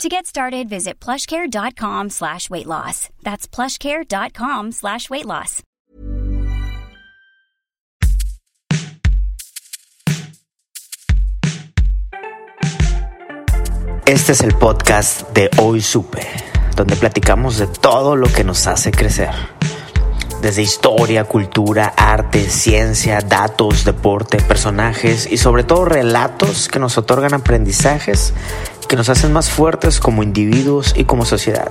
To get started, visit plushcare.com slash weight loss. That's plushcare.com slash weight loss. Este es el podcast de Hoy Supe, donde platicamos de todo lo que nos hace crecer. Desde historia, cultura, arte, ciencia, datos, deporte, personajes y sobre todo relatos que nos otorgan aprendizajes que nos hacen más fuertes como individuos y como sociedad.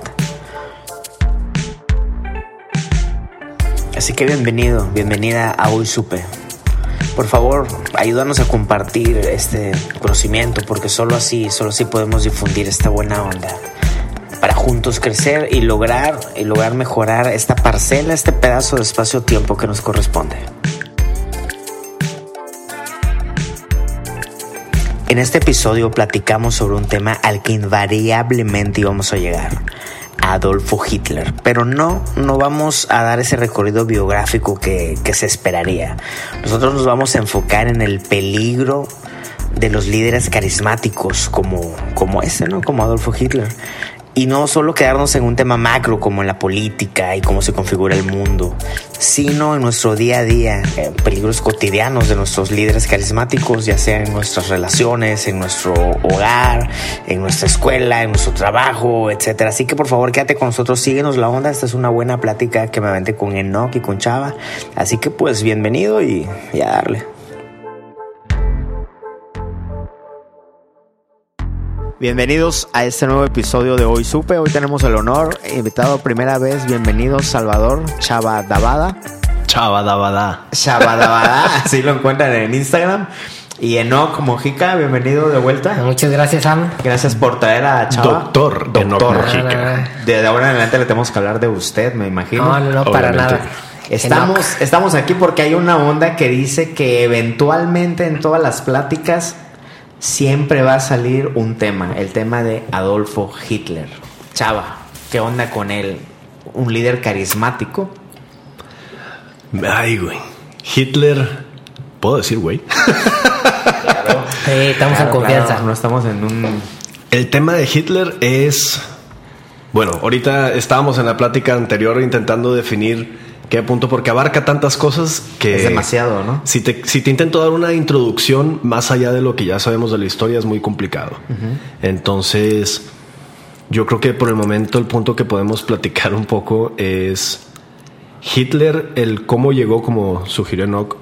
Así que bienvenido, bienvenida a Hoy Supe. Por favor, ayúdanos a compartir este conocimiento porque solo así, solo así podemos difundir esta buena onda para juntos crecer y lograr y lograr mejorar esta parcela, este pedazo de espacio-tiempo que nos corresponde. En este episodio platicamos sobre un tema al que invariablemente íbamos a llegar, Adolfo Hitler, pero no, no vamos a dar ese recorrido biográfico que, que se esperaría. Nosotros nos vamos a enfocar en el peligro de los líderes carismáticos como, como ese, ¿no? Como Adolfo Hitler y no solo quedarnos en un tema macro como en la política y cómo se configura el mundo, sino en nuestro día a día, en peligros cotidianos de nuestros líderes carismáticos, ya sea en nuestras relaciones, en nuestro hogar, en nuestra escuela, en nuestro trabajo, etc. Así que por favor quédate con nosotros, síguenos la onda, esta es una buena plática que me aventé con Enoch y con Chava, así que pues bienvenido y, y a darle. Bienvenidos a este nuevo episodio de Hoy Supe. Hoy tenemos el honor, invitado primera vez, bienvenido Salvador Chava Dabada. Chava Dabada. Chava Dabada, así lo encuentran en Instagram. Y Enoch Mojica, bienvenido de vuelta. Muchas gracias, Sam. Gracias por traer a Chava. Doctor, Enoch Mojica. De ahora en adelante le tenemos que hablar de usted, me imagino. No, no, no, para nada. Estamos, estamos aquí porque hay una onda que dice que eventualmente en todas las pláticas siempre va a salir un tema, el tema de Adolfo Hitler. Chava, ¿qué onda con él? Un líder carismático. Ay, güey. Hitler. ¿Puedo decir, güey? Sí, estamos en confianza. claro, no estamos en un... El tema de Hitler es. Bueno, ahorita estábamos en la plática anterior intentando definir qué punto, porque abarca tantas cosas que. Es demasiado, ¿no? Si te, si te intento dar una introducción más allá de lo que ya sabemos de la historia, es muy complicado. Entonces, yo creo que por el momento el punto que podemos platicar un poco es Hitler, el cómo llegó, como sugirió Enoch,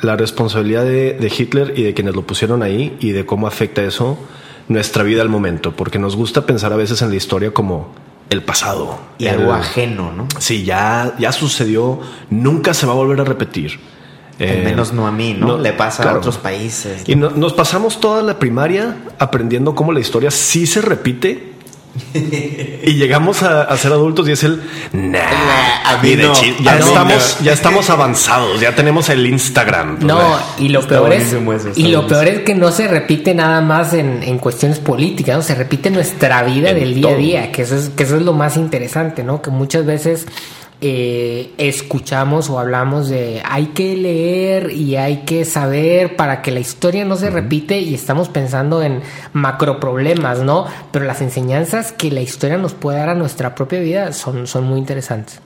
la responsabilidad de, de Hitler y de quienes lo pusieron ahí y de cómo afecta eso nuestra vida al momento, porque nos gusta pensar a veces en la historia como el pasado. Y El- algo ajeno, ¿no? Sí, ya, ya sucedió, nunca se va a volver a repetir. Al Eh, menos no a mí, ¿no? no, Le pasa claro. a otros países. Y no- nos pasamos toda la primaria aprendiendo cómo la historia sí se repite. Y llegamos a, a ser adultos y es el nah, a mí ni de no, chi- a ya estamos no. ya estamos avanzados ya tenemos el Instagram No, y lo Está peor es eso, y lo buenísimo. peor es que no se repite nada más en, en cuestiones políticas, ¿no? Se repite nuestra vida En del día a día, que eso es que eso es lo más interesante, ¿no? Que muchas veces eh, escuchamos o hablamos de hay que leer y hay que saber para que la historia no se repite y estamos pensando en macro problemas, ¿no? Pero las enseñanzas que la historia nos puede dar a nuestra propia vida son, son muy interesantes.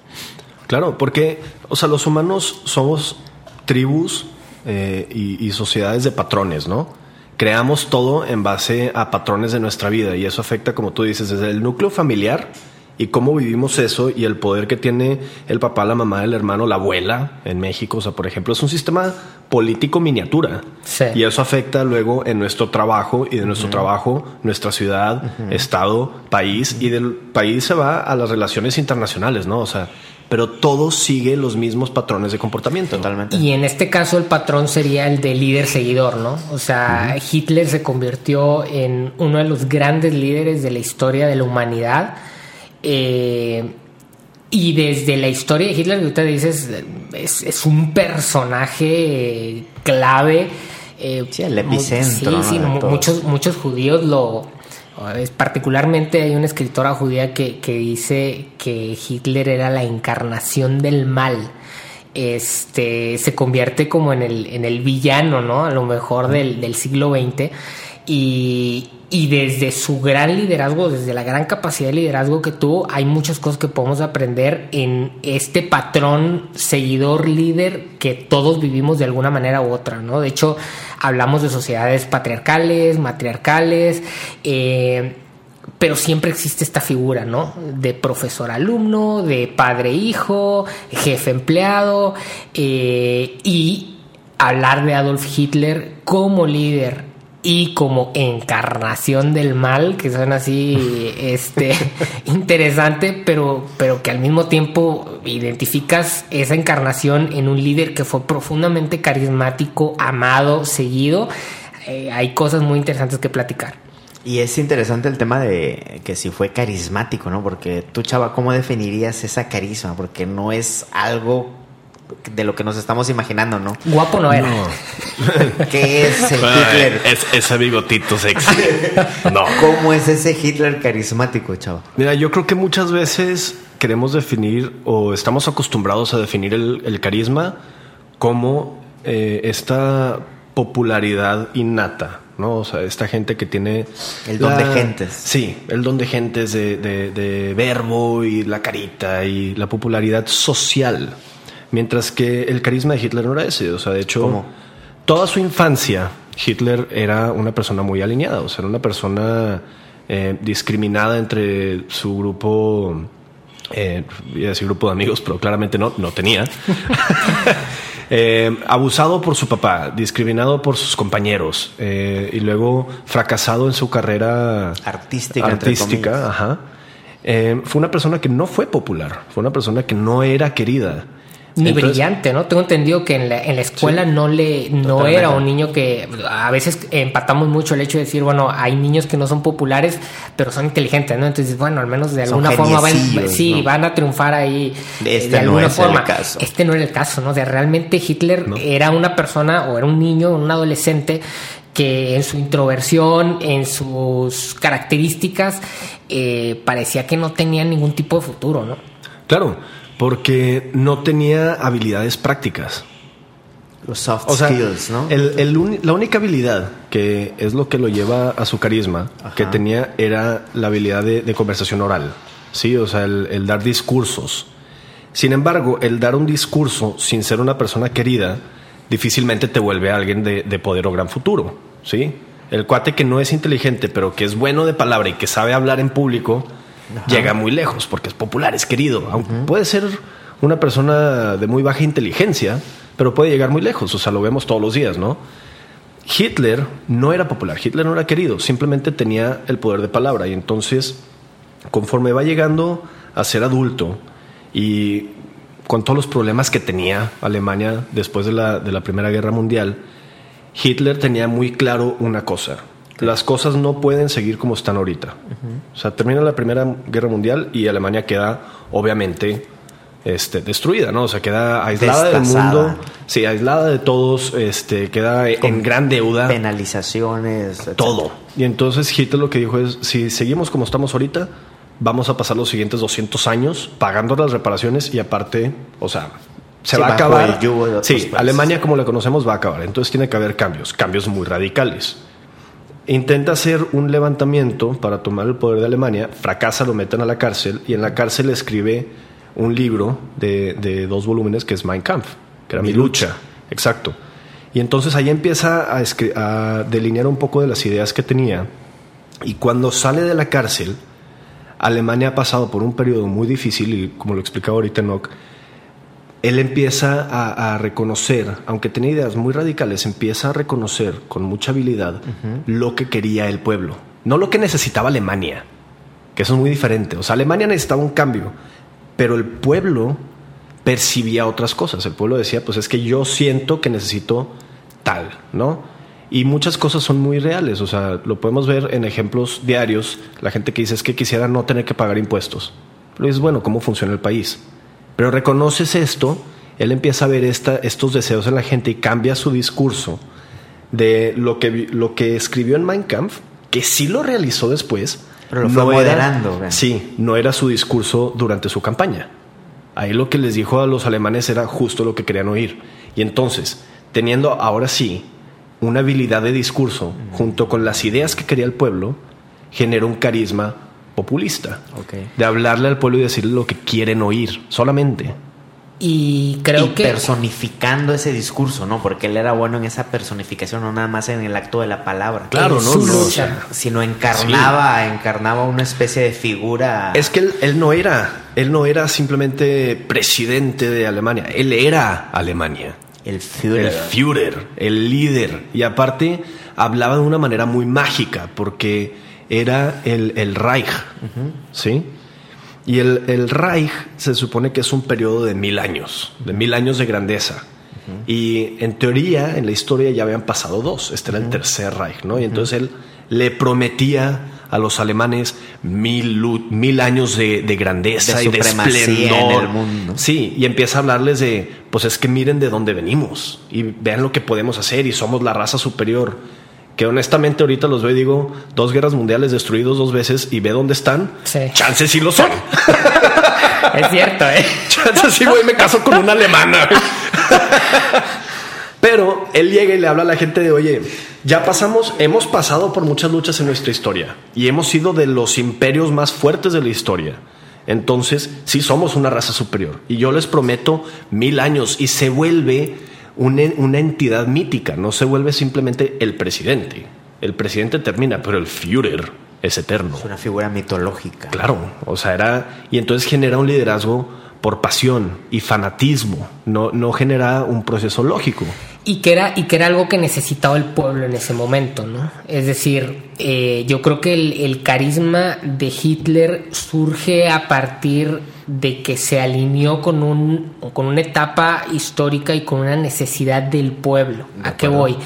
Claro, porque, o sea, los humanos somos tribus eh, y, y sociedades de patrones, ¿no? Creamos todo en base a patrones de nuestra vida y eso afecta, como tú dices, desde el núcleo familiar y cómo vivimos eso y el poder que tiene el papá, la mamá, el hermano, la abuela en México. O sea, por ejemplo, es un sistema político miniatura. Sí. Y eso afecta luego en nuestro trabajo y de nuestro trabajo, nuestra ciudad, estado, país y del país se va a las relaciones internacionales, ¿no? O sea, pero todo sigue los mismos patrones de comportamiento. Totalmente. Y en este caso el patrón sería el de líder seguidor, ¿no? O sea, Hitler se convirtió en uno de los grandes líderes de la historia de la humanidad. Eh, y desde la historia de Hitler, que usted dices, es, es un personaje clave. Eh, sí, el epicentro. Sí, sí, muchos, muchos judíos lo, Particularmente hay una escritora judía que, que, dice que Hitler era la encarnación del mal. Este se convierte como en el, en el villano, ¿no? A lo mejor del, del siglo XX. Y, y desde su gran liderazgo, desde la gran capacidad de liderazgo que tuvo, hay muchas cosas que podemos aprender en este patrón seguidor líder que todos vivimos de alguna manera u otra, ¿no? De hecho, hablamos de sociedades patriarcales, matriarcales, eh, pero siempre existe esta figura, ¿no? De profesor-alumno, de padre-hijo, jefe-empleado, eh, y hablar de Adolf Hitler como líder y como encarnación del mal, que suena así este interesante, pero, pero que al mismo tiempo identificas esa encarnación en un líder que fue profundamente carismático, amado, seguido. Eh, hay cosas muy interesantes que platicar. Y es interesante el tema de que si fue carismático, ¿no? Porque tú, chava, ¿cómo definirías esa carisma? Porque no es algo de lo que nos estamos imaginando, ¿no? Guapo no era. ¿Qué es el Hitler? Es, ese bigotito sexy. No. ¿Cómo es ese Hitler carismático, chavo? Mira, yo creo que muchas veces queremos definir o estamos acostumbrados a definir el, carisma como eh, esta popularidad innata, ¿no? O sea, esta gente que tiene... El don de gentes. Sí, el don de gentes de, de verbo y la carita y la popularidad social. Mientras que el carisma de Hitler no era ese. O sea, de hecho, toda su infancia, Hitler era una persona muy alineada. O sea, era una persona eh, discriminada entre su grupo. Eh, voy a decir grupo de amigos, pero claramente no, no tenía. Eh, abusado por su papá, discriminado por sus compañeros y luego fracasado en su carrera artística. artística ajá. fue una persona que no fue popular, fue una persona que no era querida. Ni brillante, ¿no? Tengo entendido que en la, en la escuela no le no era un niño que a veces empatamos mucho el hecho de decir, bueno, hay niños que no son populares, pero son inteligentes, ¿no? Entonces, bueno, al menos de alguna forma van, sí, van a triunfar ahí este de alguna forma. Este no era el caso, ¿no? Sea, realmente Hitler era una persona o era un niño, un adolescente que en su introversión, en sus características, eh, parecía que no tenía ningún tipo de futuro, ¿no? Claro porque no tenía habilidades prácticas. Los soft skills, ¿no? la única habilidad que es lo que lo lleva a su carisma que tenía era la habilidad de, conversación oral. Sí, o sea, el, dar discursos. Sin embargo, el dar un discurso sin ser una persona querida difícilmente te vuelve a alguien de, de poder o gran futuro. Sí, el cuate que no es inteligente, pero que es bueno de palabra y que sabe hablar en público, llega muy lejos porque es popular, es querido. Aunque puede ser una persona de muy baja inteligencia, pero puede llegar muy lejos. O sea, lo vemos todos los días, ¿no? Hitler no era popular, Hitler no era querido, simplemente tenía el poder de palabra. Y entonces, conforme va llegando a ser adulto y con todos los problemas que tenía Alemania después de la, de la Primera Guerra Mundial, Hitler tenía muy claro una cosa las cosas no pueden seguir como están ahorita. O sea, termina la Primera Guerra Mundial y Alemania queda, obviamente, este, destruida, ¿no? O sea, queda aislada del mundo. Sí, aislada de todos, este, queda en gran deuda. Penalizaciones. Todo. Y entonces Hitler lo que dijo es, si seguimos como estamos ahorita, vamos a pasar los siguientes 200 años pagando las reparaciones y aparte, o sea, se va a acabar. Sí, Alemania como la conocemos va a acabar. Entonces tiene que haber cambios, cambios muy radicales intenta hacer un levantamiento para tomar el poder de Alemania, fracasa, lo meten a la cárcel y en la cárcel escribe un libro de, dos volúmenes que es Mein Kampf, que era mi, lucha. Exacto. Y entonces ahí empieza a, a, delinear un poco de las ideas que tenía. Y cuando sale de la cárcel, Alemania ha pasado por un periodo muy difícil, y como lo explicaba ahorita Nock, él empieza a, reconocer, aunque tenía ideas muy radicales, empieza a reconocer con mucha habilidad lo que quería el pueblo, no lo que necesitaba Alemania, que eso es muy diferente. O sea, Alemania necesitaba un cambio, pero el pueblo percibía otras cosas. El pueblo decía, pues es que yo siento que necesito tal, ¿no? Y muchas cosas son muy reales, o sea, lo podemos ver en ejemplos diarios, la gente que dice es que quisiera no tener que pagar impuestos Pero dices, bueno, ¿cómo funciona el país? Pero reconoces esto, él empieza a ver esta, estos deseos en la gente y cambia su discurso de lo que, lo que escribió en Mein Kampf, que sí lo realizó después. Pero lo fue moderando. Era, sí, no era su discurso durante su campaña. Ahí lo que les dijo a los alemanes era justo lo que querían oír. Y entonces, teniendo ahora sí una habilidad de discurso junto con las ideas que quería el pueblo, generó un carisma populista. De hablarle al pueblo y decirle lo que quieren oír, solamente. Y creo que. personificando ese discurso, ¿no? Porque él era bueno en esa personificación, no nada más en el acto de la palabra. Claro, ¿no? sino encarnaba, encarnaba una especie de figura. Es que él, no era, él no era simplemente presidente de Alemania, él era Alemania. El Führer. El Führer, el líder. Y aparte, hablaba de una manera muy mágica, porque era el, Reich, ¿sí? Y el, Reich se supone que es un periodo de mil años, de mil años de grandeza. Y en teoría, en la historia ya habían pasado dos. Este era el tercer Reich, ¿no? Y entonces él le prometía a los alemanes mil, mil años de, grandeza y de esplendor. En el mundo. Sí, y empieza a hablarles de, pues es que miren de dónde venimos y vean lo que podemos hacer y somos la raza superior que honestamente ahorita los veo y digo, dos guerras mundiales destruidos dos veces y ve dónde están. Sí. Chances sí lo son. es cierto, ¿eh? Chances sí, güey, me caso con una alemana. Pero él llega y le habla a la gente de, oye, ya pasamos, hemos pasado por muchas luchas en nuestra historia y hemos sido de los imperios más fuertes de la historia. Entonces, sí somos una raza superior. Y yo les prometo mil años y se vuelve una, entidad mítica, no se vuelve simplemente el presidente. El presidente termina, pero el Führer es eterno. Es una figura mitológica. Claro, o sea, era. Y entonces genera un liderazgo por pasión y fanatismo, no, no genera un proceso lógico. Y que, era, y que era algo que necesitaba el pueblo en ese momento, ¿no? Es decir, eh, yo creo que el, el carisma de Hitler surge a partir de que se alineó con, un, con una etapa histórica y con una necesidad del pueblo. ¿A qué voy?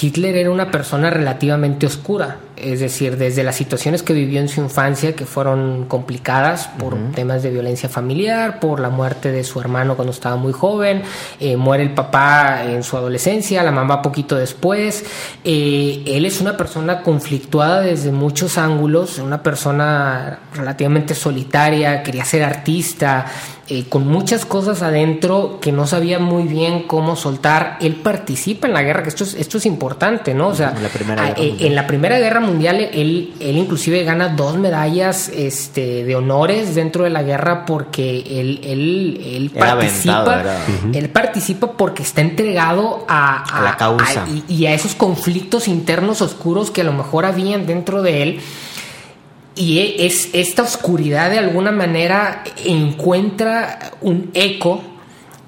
Hitler era una persona relativamente oscura, es decir, desde las situaciones que vivió en su infancia, que fueron complicadas por temas de violencia familiar, por la muerte de su hermano cuando estaba muy joven, eh, muere el papá en su adolescencia, la mamá poquito después, eh, él es una persona conflictuada desde muchos ángulos, una persona relativamente solitaria, quería ser artista, eh, con muchas cosas adentro que no sabía muy bien cómo soltar. Él participa en la guerra, que esto es, esto es importante, ¿no? O sea, en la Primera Guerra, eh, en la primera guerra Mundial él, él inclusive gana dos medallas este, de honores dentro de la guerra porque él, él, él participa. Él participa porque está entregado a, la causa. y a esos conflictos internos oscuros que a lo mejor habían dentro de él y e, es esta oscuridad de alguna manera encuentra un eco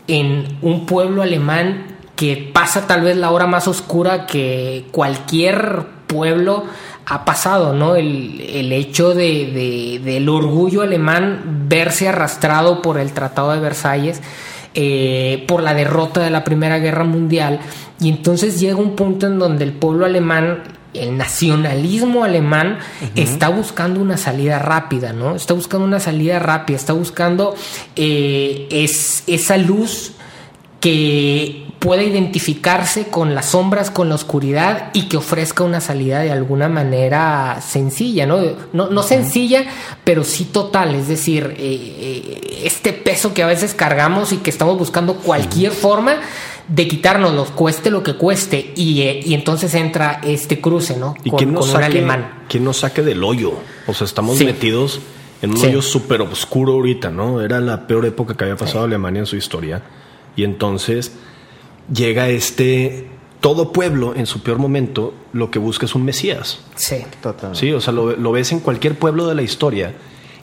en un pueblo alemán que pasa tal vez la hora más oscura que cualquier pueblo ha pasado, ¿no? El, hecho de, del orgullo alemán verse arrastrado por el Tratado de Versalles, eh, por la derrota de la Primera Guerra Mundial, y entonces llega un punto en donde el pueblo alemán el nacionalismo alemán está buscando una salida rápida, ¿no? Está buscando una salida rápida, está buscando eh, es, esa luz que pueda identificarse con las sombras, con la oscuridad y que ofrezca una salida de alguna manera sencilla, ¿no? No, sencilla, pero sí total, es decir, eh, eh, este peso que a veces cargamos y que estamos buscando cualquier forma de quitárnoslo, cueste lo que cueste, y, eh, entonces entra este cruce, ¿no? Y con, nos saque, un alemán. Que nos saque del hoyo. O sea, estamos metidos en un hoyo súper oscuro ahorita, ¿no? Era la peor época que había pasado Alemania en su historia. Y entonces llega este. Todo pueblo en su peor momento lo que busca es un Mesías. Sí, total. Sí, o sea, lo, ves en cualquier pueblo de la historia.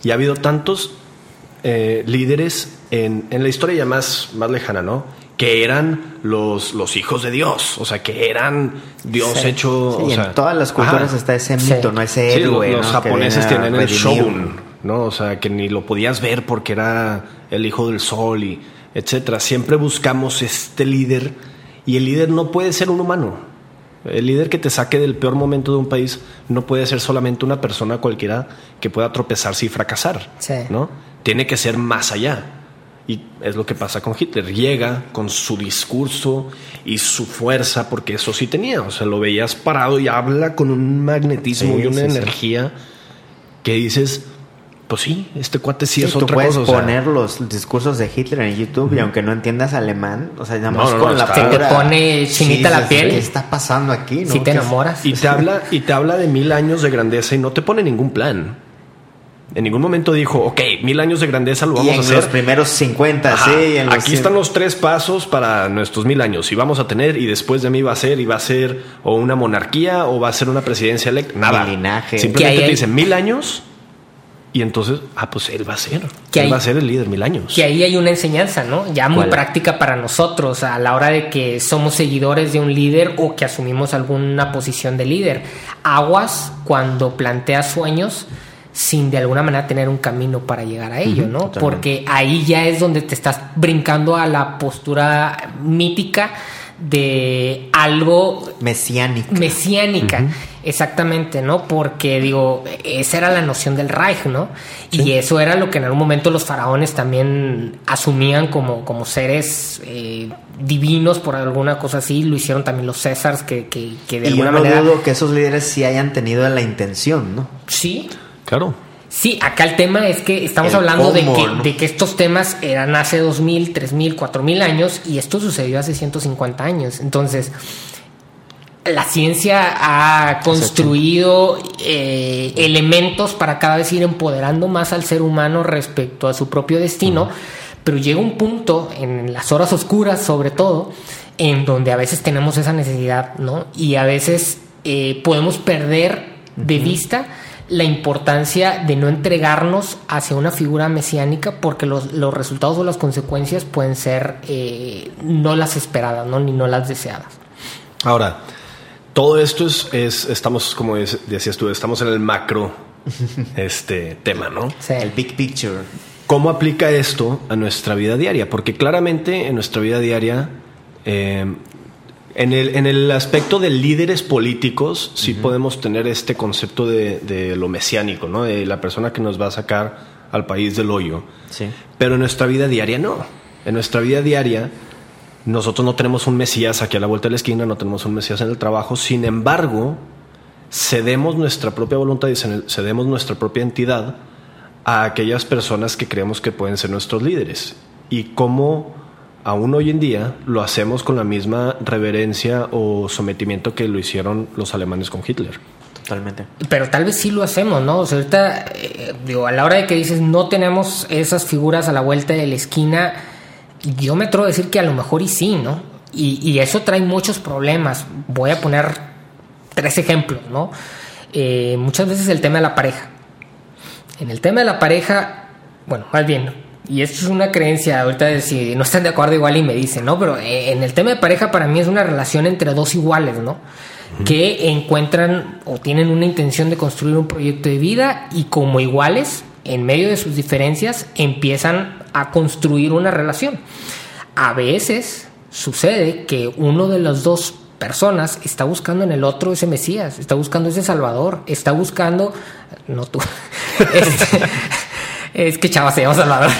Y ha habido tantos eh, líderes en, en, la historia ya más, más lejana, ¿no? que eran los, los hijos de Dios, o sea, que eran Dios hecho. Sí, en todas las culturas está ese mito, no ese héroe. los, japoneses tienen el shogun, ¿no? O sea, que ni lo podías ver porque era el hijo del sol y etcétera. Siempre buscamos este líder y el líder no puede ser un humano. El líder que te saque del peor momento de un país no puede ser solamente una persona cualquiera que pueda tropezarse y fracasar, ¿no? tiene que ser más allá. Y es lo que pasa con Hitler. Llega con su discurso y su fuerza, porque eso sí tenía. O sea, lo veías parado y habla con un magnetismo Sí, y una sí. energía que dices, pues sí, este cuate sí, Sí, es tú otra puedes cosa. o sea, poner los discursos de Hitler en YouTube y aunque no entiendas alemán, o sea, nada No, más no, con no, la Se te pone chinita la dices, piel. ¿Qué está pasando aquí? no? Si te ¿Qué es- enamoras. Y te habla, y te habla de mil años de grandeza y no te pone ningún plan. En ningún momento dijo, ok, mil años de grandeza lo Y vamos en a hacer. los primeros 50, Ajá, sí. en los Aquí están los tres pasos para nuestros mil años. Y vamos a tener, y después de mí va a ser, y va a ser o una monarquía o va a ser una presidencia electa. Nada. Mi linaje. Simplemente te dicen mil años. Y entonces, ah, pues él va a ser. Que él va a ser el líder mil años. Que ahí hay una enseñanza, ¿no? Ya muy ¿Cuál? práctica para nosotros a la hora de que somos seguidores de un líder o que asumimos alguna posición de líder. Aguas cuando planteas sueños sin de alguna manera tener un camino para llegar a ello, ¿no? totalmente. Porque ahí ya es donde te estás brincando a la postura mítica de algo Mesiánica. mesiánica, exactamente, ¿no? Porque digo, esa era la noción del Reich, ¿no? Y eso era lo que en algún momento los faraones también asumían como, como seres eh, divinos por alguna cosa así, lo hicieron también los Césars, que, que, que de y yo alguna no manera... dudo que esos líderes sí hayan tenido la intención, ¿no? Sí, Claro. Sí, acá el tema es que estamos El hablando de, que, ¿no? de que estos temas eran hace 2000, 3000, 4000 años y esto sucedió hace 150 años. Entonces, la ciencia ha construido eh, elementos para cada vez ir empoderando más al ser humano respecto a su propio destino, pero llega un punto en las horas oscuras, sobre todo, en donde a veces tenemos esa necesidad, ¿no? Y a veces eh, podemos perder de vista la importancia de no entregarnos hacia una figura mesiánica porque los, los resultados o las consecuencias pueden ser eh, no las esperadas, ¿no? ni no las deseadas. Ahora, todo esto es, es estamos, como es- decías tú, estamos en el macro este tema, ¿no? Sí. El big picture. ¿Cómo aplica esto a nuestra vida diaria? Porque claramente en nuestra vida diaria, eh, en, el, en el aspecto de líderes políticos, sí podemos tener este concepto de, de lo mesiánico, ¿no? De la persona que nos va a sacar al país del hoyo. Sí. Pero en nuestra vida diaria no. En nuestra vida diaria nosotros no tenemos un Mesías aquí a la vuelta de la esquina, no tenemos un Mesías en el trabajo. Sin embargo, cedemos nuestra propia voluntad y cedemos nuestra propia entidad a aquellas personas que creemos que pueden ser nuestros líderes. Y cómo aún hoy en día lo hacemos con la misma reverencia o sometimiento que lo hicieron los alemanes con Hitler. Totalmente. Pero tal vez sí lo hacemos, ¿no? O sea, ahorita, eh, digo, a la hora de que dices no tenemos esas figuras a la vuelta de la esquina, yo me atrevo a decir que a lo mejor y sí, ¿no? Y, y eso trae muchos problemas. Voy a poner tres ejemplos, ¿no? Eh, muchas veces el tema de la pareja. En el tema de la pareja, bueno, más bien, y esto es una creencia, ahorita de si no están de acuerdo igual y me dicen, ¿no? Pero eh, en el tema de pareja para mí es una relación entre dos iguales, ¿no? Que encuentran o tienen una intención de construir un proyecto de vida y como iguales, en medio de sus diferencias, empiezan a construir una relación. A veces sucede que uno de las dos personas está buscando en el otro ese Mesías, está buscando ese Salvador, está buscando, no tú, Este, es que chava se llama Salvador,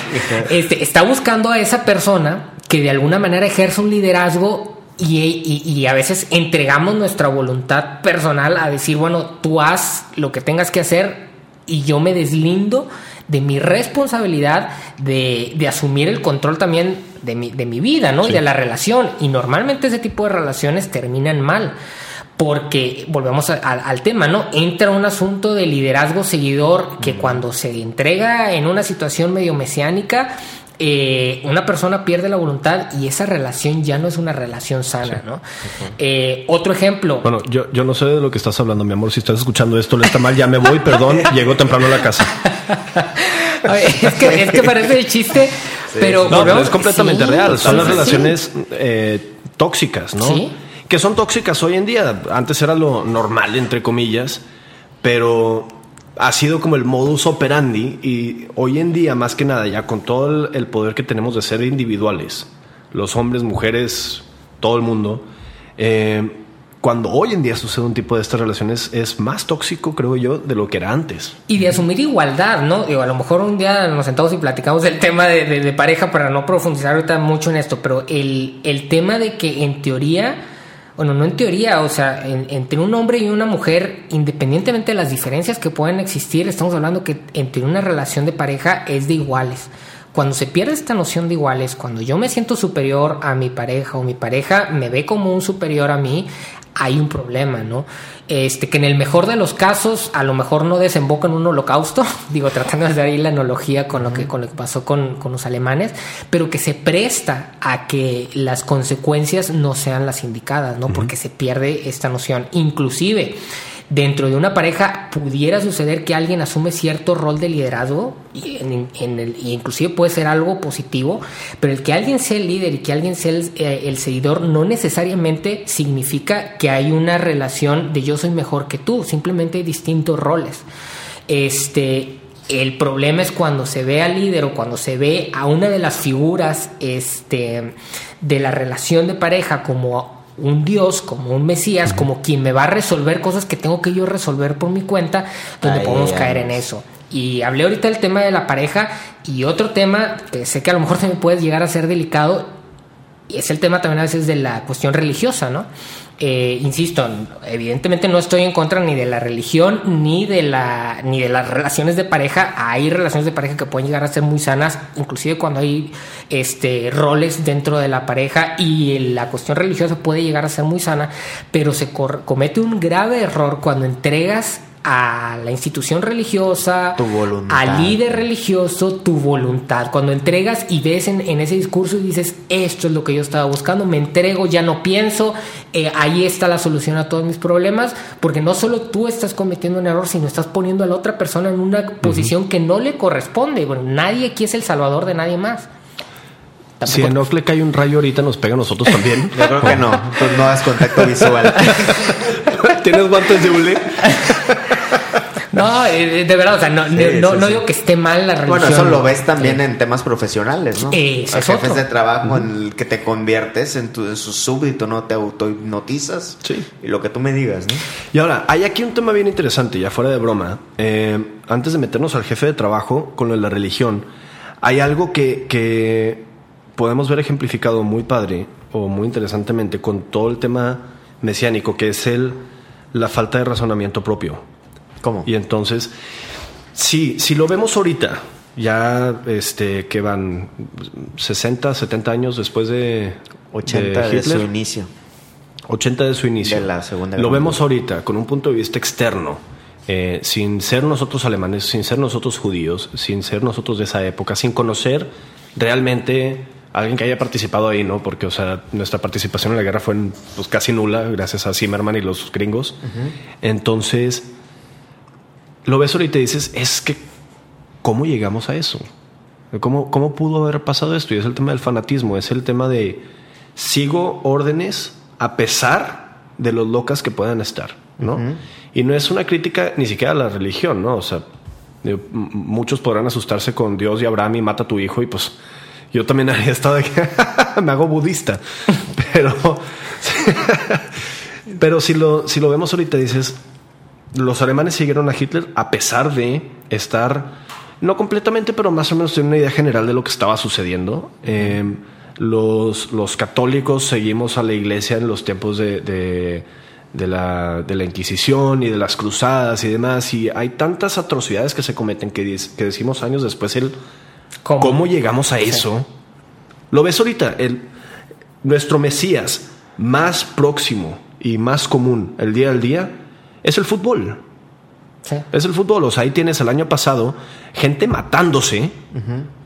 este, está buscando a esa persona que de alguna manera ejerce un liderazgo y, y- y a veces entregamos nuestra voluntad personal a decir, bueno, tú haz lo que tengas que hacer y yo me deslindo de mi responsabilidad de, de asumir el control también de mi, de mi vida, ¿no? Y de la relación. Y normalmente ese tipo de relaciones terminan mal. Porque volvemos a- a- al tema, ¿no? Entra un asunto de liderazgo seguidor que cuando se entrega en una situación medio mesiánica, eh, una persona pierde la voluntad y esa relación ya no es una relación sana, ¿no? Eh, otro ejemplo. Bueno, yo, yo no sé de lo que estás hablando, mi amor. Si estás escuchando esto, le está mal, ya me voy, perdón, llego temprano a la casa. Es, que, es que parece de chiste, pero No, pero es completamente Sí, real. Son las relaciones eh, tóxicas, ¿no? Sí. Que son tóxicas hoy en día. Antes era lo normal, entre comillas, pero ha sido como el modus operandi y hoy en día, más que nada, ya con todo el, poder que tenemos de ser individuales, los hombres, mujeres, todo el mundo, eh, cuando hoy en día sucede un tipo de estas relaciones es más tóxico, creo yo, de lo que era antes. Y de asumir igualdad, ¿no? Digo, a lo mejor un día nos sentamos y platicamos del tema de, pareja para no profundizar ahorita mucho en esto, pero el, el tema de que en teoría, bueno, no en teoría, o sea, entre un hombre y una mujer, independientemente de las diferencias que puedan existir, estamos hablando que entre una relación de pareja es de iguales. Cuando se pierde esta noción de iguales, cuando yo me siento superior a mi pareja o mi pareja me ve como un superior a mí, hay un problema, ¿no? Este, que en el mejor de los casos a lo mejor no desemboca en un holocausto, digo, tratando de dar ahí la analogía con lo que, con lo que pasó con, con los alemanes, pero que se presta a que las consecuencias no sean las indicadas, ¿no? Porque se pierde esta noción. Inclusive, dentro de una pareja pudiera suceder que alguien asume cierto rol de liderazgo y en, inclusive puede ser algo positivo, pero el que alguien sea el líder y que alguien sea el, eh, el, seguidor no necesariamente significa que hay una relación de yo soy mejor que tú, simplemente hay distintos roles. Este, el problema es cuando se ve al líder o cuando se ve a una de las figuras este, de la relación de pareja como un Dios, como un Mesías, como quien me va a resolver cosas que tengo que yo resolver por mi cuenta, donde podemos caer en eso. Y hablé ahorita del tema de la pareja y otro tema que sé que a lo mejor se me puede llegar a ser delicado, y es el tema también a veces de la cuestión religiosa, ¿no? Eh, insisto, evidentemente no estoy en contra ni de la religión ni de la ni de las relaciones de pareja. Hay relaciones de pareja que pueden llegar a ser muy sanas, inclusive cuando hay este roles dentro de la pareja y la cuestión religiosa puede llegar a ser muy sana, pero se comete un grave error cuando entregas a la institución religiosa, al líder religioso, tu voluntad. Cuando entregas y ves en, ese discurso y dices, esto es lo que yo estaba buscando, me entrego, ya no pienso, eh, ahí está la solución a todos mis problemas, porque no solo tú estás cometiendo un error, sino estás poniendo a la otra persona en una posición que no le corresponde. Bueno, nadie aquí es el salvador de nadie más. Si a le cae un rayo ahorita, nos pega a nosotros también. Yo creo que no. no hagas contacto visual. ¿Tienes guantes de hule? No, eh, de verdad, o sea, no, no, digo que esté mal la religión. Bueno, eso lo ves también en temas profesionales, ¿no? Hay jefes de trabajo en el que te conviertes en, tu, su súbdito, ¿no? Te autohipnotizas. Sí. Y lo que tú me digas, ¿no? Y ahora, hay aquí un tema bien interesante, ya fuera de broma. Eh, antes de meternos al jefe de trabajo con lo de la religión, hay algo que, que podemos ver ejemplificado muy padre o muy interesantemente con todo el tema mesiánico, que es el, la falta de razonamiento propio. ¿Cómo? Y entonces, si, si lo vemos ahorita, ya este, que van 60, 70 años después de 80 de, su inicio. 80 de su inicio. De la Segunda Lo vemos ahorita con un punto de vista externo. Eh, sin ser nosotros alemanes, sin ser nosotros judíos, sin ser nosotros de esa época, sin conocer realmente alguien que haya participado ahí, ¿no? Porque, o sea, nuestra participación en la guerra fue pues, casi nula gracias a Zimmerman y los gringos. Entonces, lo ves ahorita y dices, es que, ¿cómo llegamos a eso? ¿Cómo, ¿Cómo pudo haber pasado esto? Y es el tema del fanatismo, es el tema de sigo órdenes a pesar de los locas que puedan estar, ¿no? Y no es una crítica ni siquiera a la religión, ¿no? O sea, muchos podrán asustarse con Dios y Abraham y mata a tu hijo y pues yo también había estado de que me hago budista. Pero, pero si lo, si lo vemos ahorita, dices, los alemanes siguieron a Hitler a pesar de estar, no completamente, pero más o menos tener una idea general de lo que estaba sucediendo. Em, los, los, católicos seguimos a la iglesia en los tiempos de, de, la, de, la, Inquisición y de las cruzadas y demás. Y hay tantas atrocidades que se cometen que, que decimos años después el ¿Cómo, llegamos a eso? Lo ves ahorita, el, nuestro Mesías más próximo y más común el día al día es el fútbol. Es el fútbol. O sea, ahí tienes el año pasado gente matándose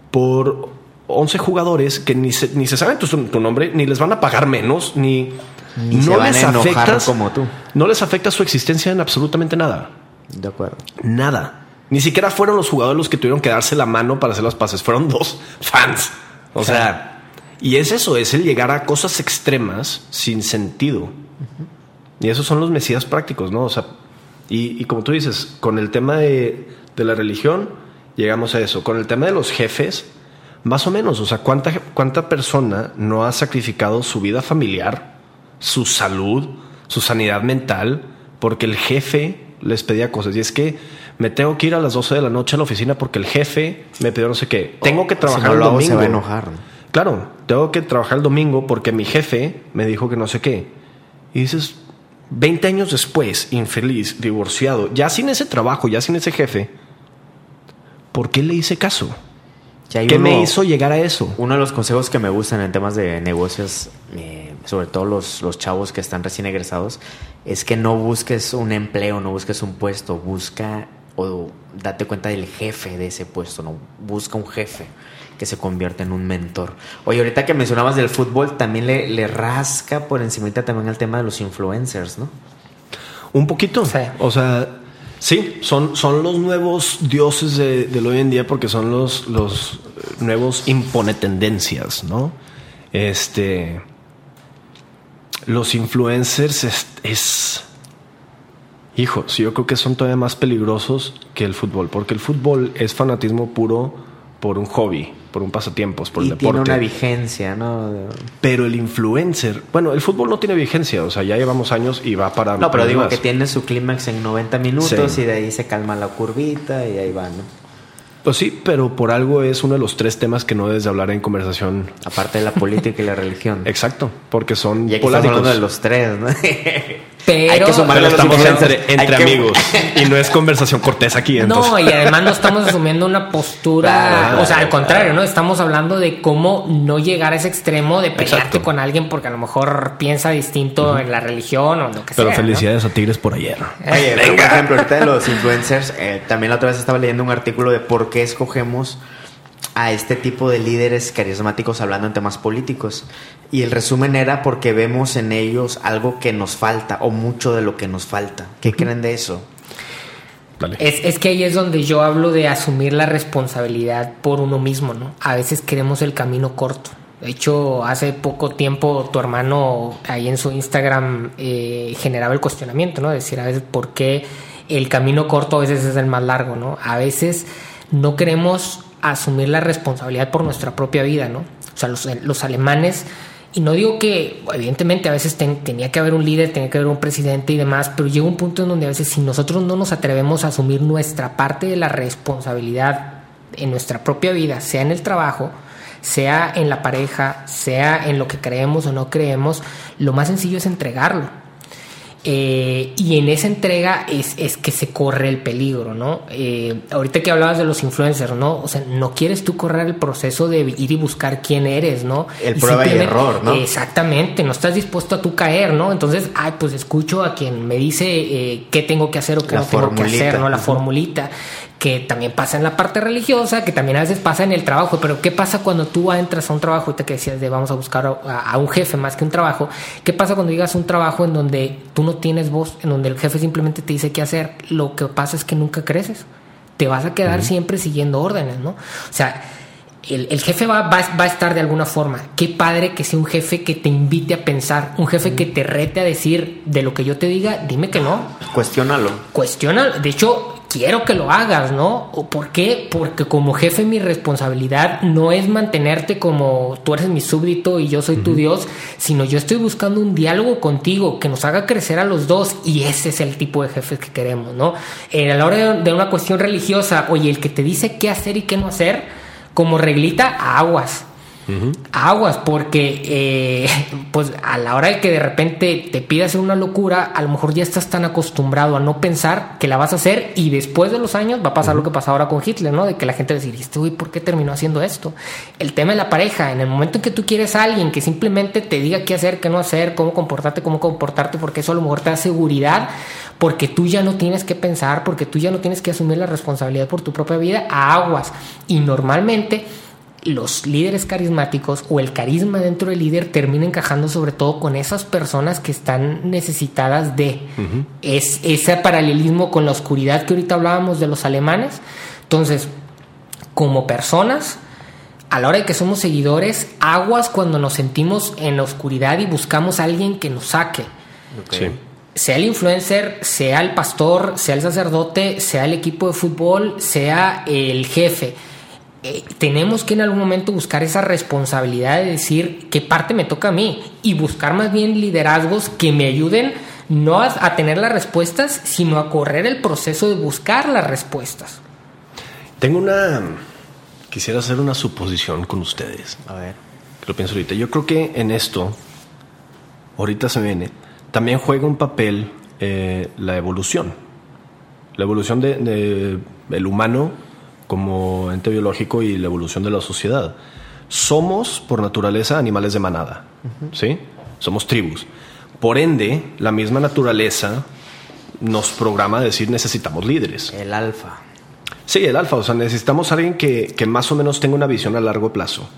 por 11 jugadores que ni se, ni se saben tu, nombre, ni les van a pagar menos, ni, no les afecta como tú. No les afecta su existencia en absolutamente nada. De acuerdo. Nada. Ni siquiera fueron los jugadores los que tuvieron que darse la mano para hacer los pases, fueron dos fans. O sea, y es eso, es el llegar a cosas extremas sin sentido. Y esos son los mesías prácticos, ¿no? O sea, y, como tú dices, con el tema de, la religión, llegamos a eso. Con el tema de los jefes, más o menos, o sea, ¿cuánta, cuánta persona no ha sacrificado su vida familiar, su salud, su sanidad mental, porque el jefe les pedía cosas. Y es que me tengo que ir a las 12 de la noche a la oficina porque el jefe me pidió no sé qué. Tengo que trabajar el domingo. Se va a enojar. Claro, tengo que trabajar el domingo porque mi jefe me dijo que no sé qué. Y dices, 20 años después, infeliz, divorciado, ya sin ese trabajo, ya sin ese jefe, ¿por qué le hice caso? ¿Qué me hizo llegar a eso? Uno de los consejos que me gustan en temas de negocios, eh, sobre todo los, los chavos que están recién egresados, es que no busques un empleo, no busques un puesto, busca o date cuenta del jefe de ese puesto, no busca un jefe que se convierte en un mentor. Oye, ahorita que mencionabas del fútbol, también le, le rasca por encima también el tema de los influencers, ¿no? Un poquito. O sea, sí, son, son los nuevos dioses de, del hoy en día porque son los, los nuevos impone tendencias, ¿no? Este. Los influencers es, es Hijos, yo creo que son todavía más peligrosos que el fútbol, porque el fútbol es fanatismo puro por un hobby, por un pasatiempos, por el deporte. Tiene una vigencia, ¿no? Pero el influencer, bueno, el fútbol no tiene vigencia, o sea, ya llevamos años y va para. No, pero digo que tiene su clímax en 90 minutos y de ahí se calma la curvita y ahí va, ¿no? Pues sí, pero por algo es uno de los tres temas que no debes de hablar en conversación. Aparte de la política y la religión. Exacto, porque son y aquí hablando de los tres, ¿no? Pero, hay que estamos entre, amigos y no es conversación cortés aquí. No, y además no estamos asumiendo una postura, o sea, al contrario, ¿no? Estamos hablando de cómo no llegar a ese extremo de pelearte con alguien porque a lo mejor piensa distinto en la religión o lo que sea. Pero felicidades a Tigres por ayer. Oye, por ejemplo, ahorita de los influencers, eh, también la otra vez estaba leyendo un artículo de por qué escogemos a este tipo de líderes carismáticos hablando en temas políticos. Y el resumen era porque vemos en ellos algo que nos falta o mucho de lo que nos falta. ¿Qué creen de eso? Es, es, que ahí es donde yo hablo de asumir la responsabilidad por uno mismo, ¿no? A veces queremos el camino corto. De hecho, hace poco tiempo tu hermano ahí en su Instagram eh, generaba el cuestionamiento, ¿no? Decir a veces por qué el camino corto a veces es el más largo, ¿no? A veces no queremos asumir la responsabilidad por nuestra propia vida, ¿no? O sea, los, alemanes, y no digo que, evidentemente, a veces tenía que haber un líder, tenía que haber un presidente y demás, pero llega un punto en donde a veces si nosotros no nos atrevemos a asumir nuestra parte de la responsabilidad en nuestra propia vida, sea en el trabajo, sea en la pareja, sea en lo que creemos o no creemos, lo más sencillo es entregarlo. Eh, y en esa entrega es, es, que se corre el peligro, ¿no? Eh, ahorita que hablabas de los influencers, ¿no? O sea, no quieres tú correr el proceso de ir y buscar quién eres, ¿no? El prueba y error, ¿no? Exactamente, no estás dispuesto a tú caer, ¿no? Entonces, ay, pues escucho a quien me dice eh, qué tengo que hacer o qué no tengo que hacer, ¿no? La formulita que también pasa en la parte religiosa, que también a veces pasa en el trabajo, pero ¿qué pasa cuando tú entras a un trabajo, ahorita que decías de vamos a buscar a, un jefe más que un trabajo, ¿qué pasa cuando llegas a un trabajo en donde tú no tienes voz, en donde el jefe simplemente te dice qué hacer? Lo que pasa es que nunca creces, te vas a quedar siempre siguiendo órdenes, ¿no? O sea, el, jefe va, va, a estar de alguna forma. Qué padre que sea un jefe que te invite a pensar, un jefe que te rete a decir de lo que yo te diga, dime que no. Cuestiónalo. Cuestiónalo. De hecho, quiero que lo hagas, ¿no? ¿Por qué? Porque como jefe mi responsabilidad no es mantenerte como tú eres mi súbdito y yo soy tu Dios, sino yo estoy buscando un diálogo contigo que nos haga crecer a los dos y ese es el tipo de jefes que queremos, ¿no? Eh, a la hora de una cuestión religiosa, oye, el que te dice qué hacer y qué no hacer, como reglita, aguas. Aguas, porque eh, pues a la hora de que de repente te pidas una locura, a lo mejor ya estás tan acostumbrado a no pensar que la vas a hacer y después de los años va a pasar lo que pasa ahora con Hitler, ¿no? De que la gente decir, este ¿por qué terminó haciendo esto? El tema de la pareja, en el momento en que tú quieres a alguien que simplemente te diga qué hacer, qué no hacer, cómo comportarte, cómo comportarte, porque eso a lo mejor te da seguridad, porque tú ya no tienes que pensar, porque tú ya no tienes que asumir la responsabilidad por tu propia vida, a aguas. Y normalmente los líderes carismáticos o el carisma dentro del líder termina encajando sobre todo con esas personas que están necesitadas de. Es ese paralelismo con la oscuridad que ahorita hablábamos de los alemanes. Entonces, como personas, a la hora de que somos seguidores, aguas cuando nos sentimos en la oscuridad y buscamos a alguien que nos saque. Sea el influencer, sea el pastor, sea el sacerdote, sea el equipo de fútbol, sea el jefe eh, tenemos que en algún momento buscar esa responsabilidad de decir qué parte me toca a mí y buscar más bien liderazgos que me ayuden no a, tener las respuestas, sino a correr el proceso de buscar las respuestas. Tengo una... Quisiera hacer una suposición con ustedes. A ver. lo pienso ahorita. Yo creo que en esto, ahorita se viene, también juega un papel eh, la evolución. La evolución de, el humano como ente biológico y la evolución de la sociedad. Somos, por naturaleza, animales de manada. ¿Sí? Somos tribus. Por ende, la misma naturaleza nos programa a decir necesitamos líderes. El alfa. Sí, el alfa. O sea, necesitamos a alguien que, más o menos tenga una visión a largo plazo.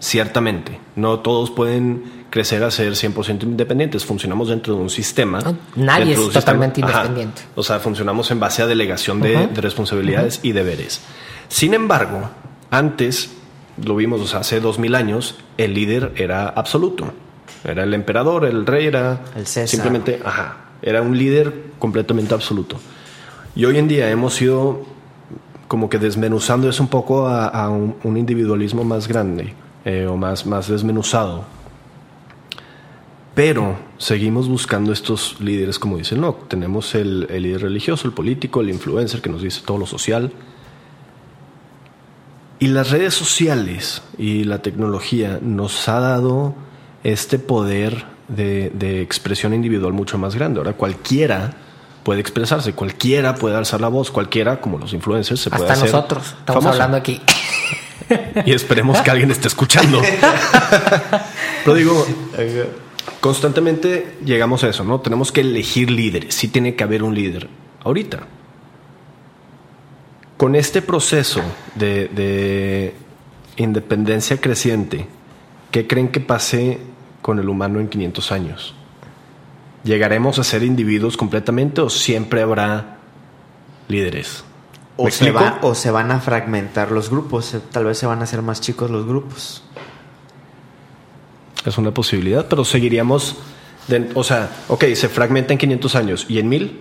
Ciertamente. No todos pueden crecer a ser 100% independientes. Funcionamos dentro de un sistema. nadie es totalmente independiente. O sea, funcionamos en base a delegación de, responsabilidades y deberes. Sin embargo, antes, lo vimos, o sea, hace dos mil años, el líder era absoluto. Era el emperador, el rey era el César. simplemente, ajá, era un líder completamente absoluto. Y hoy en día hemos ido como que desmenuzando eso un poco a, un, individualismo más grande eh, o más, más desmenuzado. Pero seguimos buscando estos líderes, como dicen, no, tenemos el, el líder religioso, el político, el influencer que nos dice todo lo social. Y las redes sociales y la tecnología nos ha dado este poder de, expresión individual mucho más grande. Ahora cualquiera puede expresarse, cualquiera puede alzar la voz, cualquiera, como los influencers, se puede hacer. Hasta nosotros estamos hablando aquí. Y esperemos que alguien esté escuchando. Pero digo, constantemente llegamos a eso, ¿no? Tenemos que elegir líderes. Sí tiene que haber un líder. Ahorita. Con este proceso de independencia creciente, ¿qué creen que pase con el humano en 500 años? ¿Llegaremos a ser individuos completamente o siempre habrá líderes? O se, o se van a fragmentar los grupos, tal vez se van a hacer más chicos los grupos. Es una posibilidad, pero seguiríamos, o sea, ok, se fragmenta en 500 años y en 1000.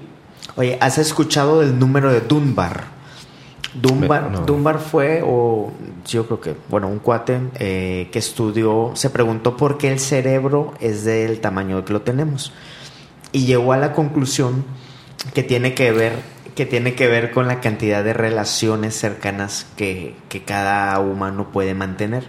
Oye, ¿has escuchado del número de Dunbar? Dunbar, Dunbar fue, o yo creo que, bueno, un cuate eh, que estudió, se preguntó por qué el cerebro es del tamaño que lo tenemos. Y llegó a la conclusión que tiene que ver, que tiene que ver con la cantidad de relaciones cercanas que, que cada humano puede mantener.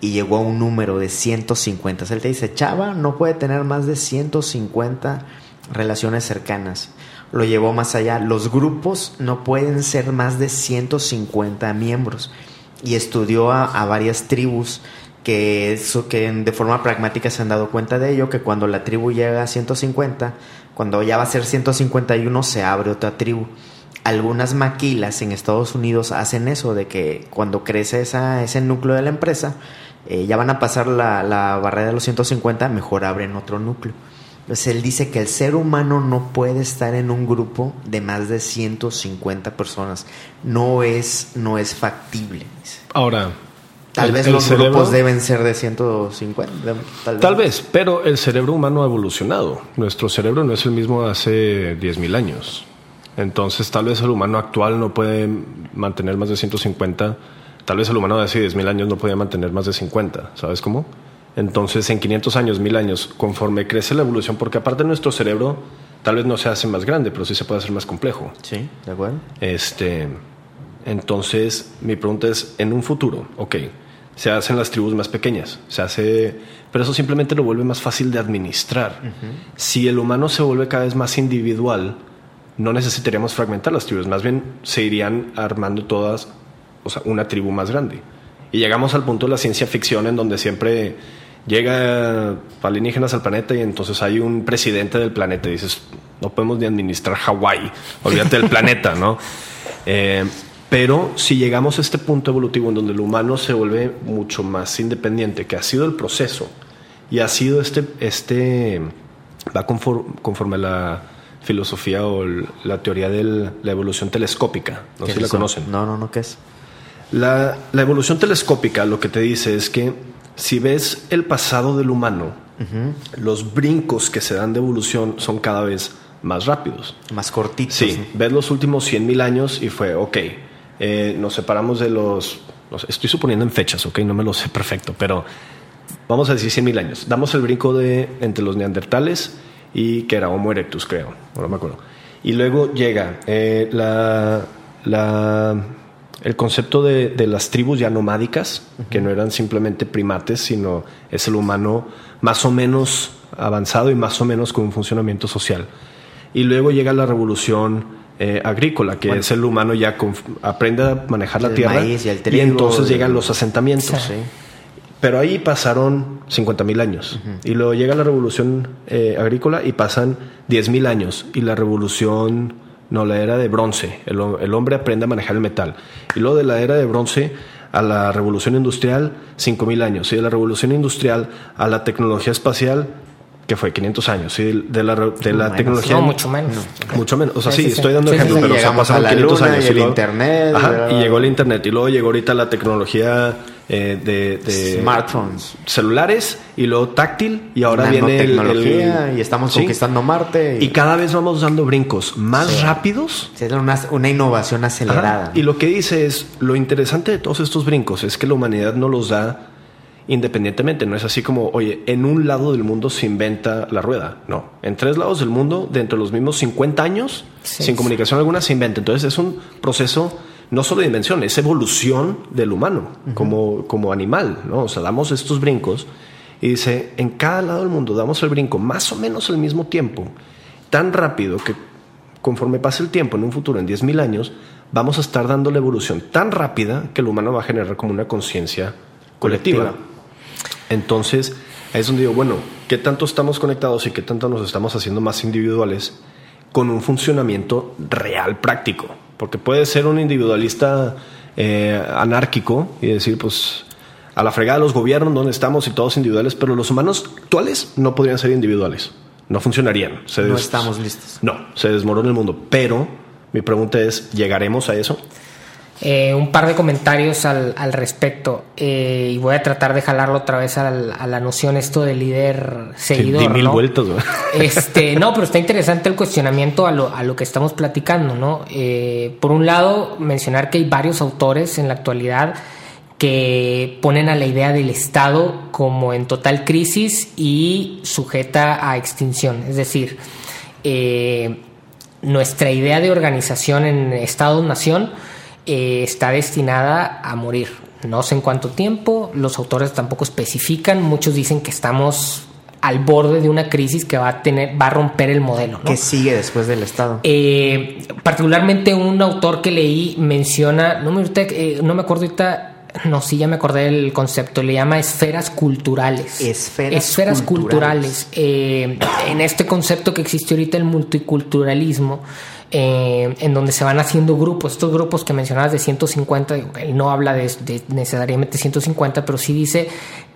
Y llegó a un número de 150. él te dice, Chava no puede tener más de 150 relaciones cercanas lo llevó más allá. Los grupos no pueden ser más de 150 miembros. Y estudió a, varias tribus que, de forma pragmática se han dado cuenta de ello, que cuando la tribu llega a 150, cuando ya va a ser 151 se abre otra tribu. Algunas maquilas en Estados Unidos hacen eso, de que cuando crece esa, ese núcleo de la empresa, eh, ya van a pasar la, la barrera de los 150, mejor abren otro núcleo. Pues él dice que el ser humano no puede estar en un grupo de más de 150 personas. No es, no es factible. Ahora, tal vez los grupos deben ser de 150. Tal, vez. pero el cerebro humano ha evolucionado. Nuestro cerebro no es el mismo de hace 10.000 años. Entonces, tal vez el humano actual no puede mantener más de 150. Tal vez el humano de hace 10.000 años no podía mantener más de 50. ¿Sabes cómo? Entonces, en 500 años, 1000 años, conforme crece la evolución, porque aparte nuestro cerebro tal vez no se hace más grande, pero sí se puede hacer más complejo. Sí, de acuerdo. Este, entonces, mi pregunta es, en un futuro, ok, se hacen las tribus más pequeñas, se hace, pero eso simplemente lo vuelve más fácil de administrar. Si el humano se vuelve cada vez más individual, no necesitaríamos fragmentar las tribus, más bien se irían armando todas, o sea, una tribu más grande. Y llegamos al punto de la ciencia ficción en donde siempre llega alienígenas al planeta y entonces hay un presidente del planeta y dices, no podemos ni administrar Hawái, olvídate del planeta, ¿no? Eh, pero si llegamos a este punto evolutivo en donde el humano se vuelve mucho más independiente, que ha sido el proceso y ha sido este, este va conforme, a la filosofía o la teoría de la evolución telescópica, no sé si la conocen. No, no, no, ¿qué es? La, la evolución telescópica lo que te dice es que si ves el pasado del humano, los brincos que se dan de evolución son cada vez más rápidos. Más cortitos. Sí, ves los últimos 100.000 años y fue, ok, eh, nos separamos de los, Estoy suponiendo en fechas, ok, no me lo sé perfecto, pero vamos a decir 100.000 años. Damos el brinco de entre los neandertales y que era Homo erectus, creo, no me acuerdo. Y luego llega eh, la, la, el concepto de, de, las tribus ya nomádicas, que no eran simplemente primates, sino es el humano más o menos avanzado y más o menos con un funcionamiento social. Y luego llega la revolución eh, agrícola, que es el humano ya aprende a manejar la tierra y, y, entonces llegan los asentamientos. Sí. Pero ahí pasaron 50 mil años. Uh -huh. Y luego llega la revolución eh, agrícola y pasan 10 mil años. Y la revolución, no, la era de bronce. El, el, hombre aprende a manejar el metal. Y luego de la era de bronce a la revolución industrial, 5 mil años. Y de la revolución industrial a la tecnología espacial, que fue 500 años, ¿sí? de la, de la no, tecnología. No, mucho menos. No. Mucho menos. O sea, sí, sí, sí estoy dando sí, ejemplo, pero o sea, pasaron 500 luna, años. Y el luego, internet. Ajá, y llegó el internet. Y luego llegó ahorita la tecnología eh, de, de, smartphones. Celulares y luego táctil. Y ahora viene el, el, Y estamos conquistando Marte. Y... y... cada vez vamos dando brincos más rápidos. Es una, una innovación acelerada. Ajá. Y lo que dice es: lo interesante de todos estos brincos es que la humanidad no los da independientemente. No es así como, oye, en un lado del mundo se inventa la rueda. No, en tres lados del mundo, dentro de los mismos 50 años, sí, sin comunicación alguna, se inventa. Entonces es un proceso no solo dimensión, es evolución del humano uh -huh. como, como animal. ¿no? O sea, damos estos brincos y dice, en cada lado del mundo damos el brinco más o menos al mismo tiempo, tan rápido que conforme pase el tiempo, en un futuro, en 10.000 años, vamos a estar dando la evolución tan rápida que el humano va a generar como una conciencia colectiva. colectiva. Entonces, ahí es donde digo, bueno, ¿qué tanto estamos conectados y qué tanto nos estamos haciendo más individuales con un funcionamiento real, práctico? Porque puede ser un individualista eh, anárquico y decir, pues, a la fregada de los gobiernos, donde estamos y todos individuales, pero los humanos actuales no podrían ser individuales. No funcionarían. Se no estamos listos. No, se desmorona el mundo. Pero mi pregunta es, ¿llegaremos a eso? Eh, un par de comentarios al, al respecto eh, y voy a tratar de jalarlo otra vez al, a la noción esto de líder seguidor. Di mil ¿no? vueltas. ¿no? Este, no, pero está interesante el cuestionamiento a lo, a lo que estamos platicando. ¿no? Eh, por un lado, mencionar que hay varios autores en la actualidad que ponen a la idea del Estado como en total crisis y sujeta a extinción. Es decir, eh, nuestra idea de organización en Estado-Nación eh, está destinada a morir. No sé en cuánto tiempo, los autores tampoco especifican, muchos dicen que estamos al borde de una crisis que va a tener, va a romper el modelo. ¿no? ¿Qué sigue después del Estado? Eh, particularmente un autor que leí menciona, no me, eh, no me acuerdo ahorita, no, sí, ya me acordé del concepto, le llama esferas culturales. Esferas, esferas culturales. culturales. Eh, en este concepto que existe ahorita el multiculturalismo, eh, en donde se van haciendo grupos, estos grupos que mencionabas de 150, él no habla de, de, necesariamente 150, pero sí dice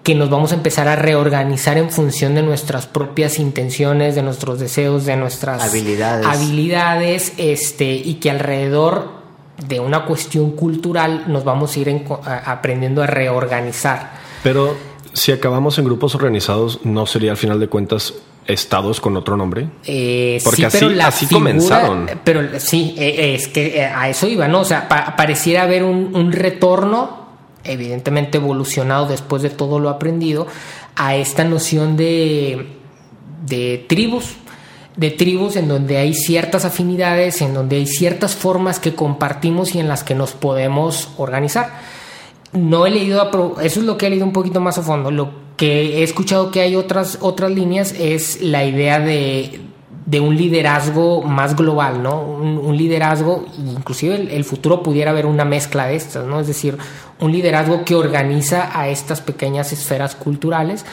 que nos vamos a empezar a reorganizar en función de nuestras propias intenciones, de nuestros deseos, de nuestras habilidades, habilidades este, y que alrededor de una cuestión cultural nos vamos a ir en, a, aprendiendo a reorganizar. Pero si acabamos en grupos organizados, ¿no sería al final de cuentas estados con otro nombre? Eh, Porque sí, así, pero la así figura, comenzaron. Pero sí, eh, es que eh, a eso iba, ¿no? O sea, pa pareciera haber un, un, retorno, evidentemente evolucionado después de todo lo aprendido, a esta noción de, de tribus, de tribus en donde hay ciertas afinidades, en donde hay ciertas formas que compartimos y en las que nos podemos organizar. No he leído, eso es lo que he leído un poquito más a fondo. Lo que he escuchado que hay otras, otras líneas es la idea de, de un liderazgo más global, ¿no? Un, liderazgo, inclusive el, el, futuro pudiera haber una mezcla de estas, ¿no? Es decir, un liderazgo que organiza a estas pequeñas esferas culturales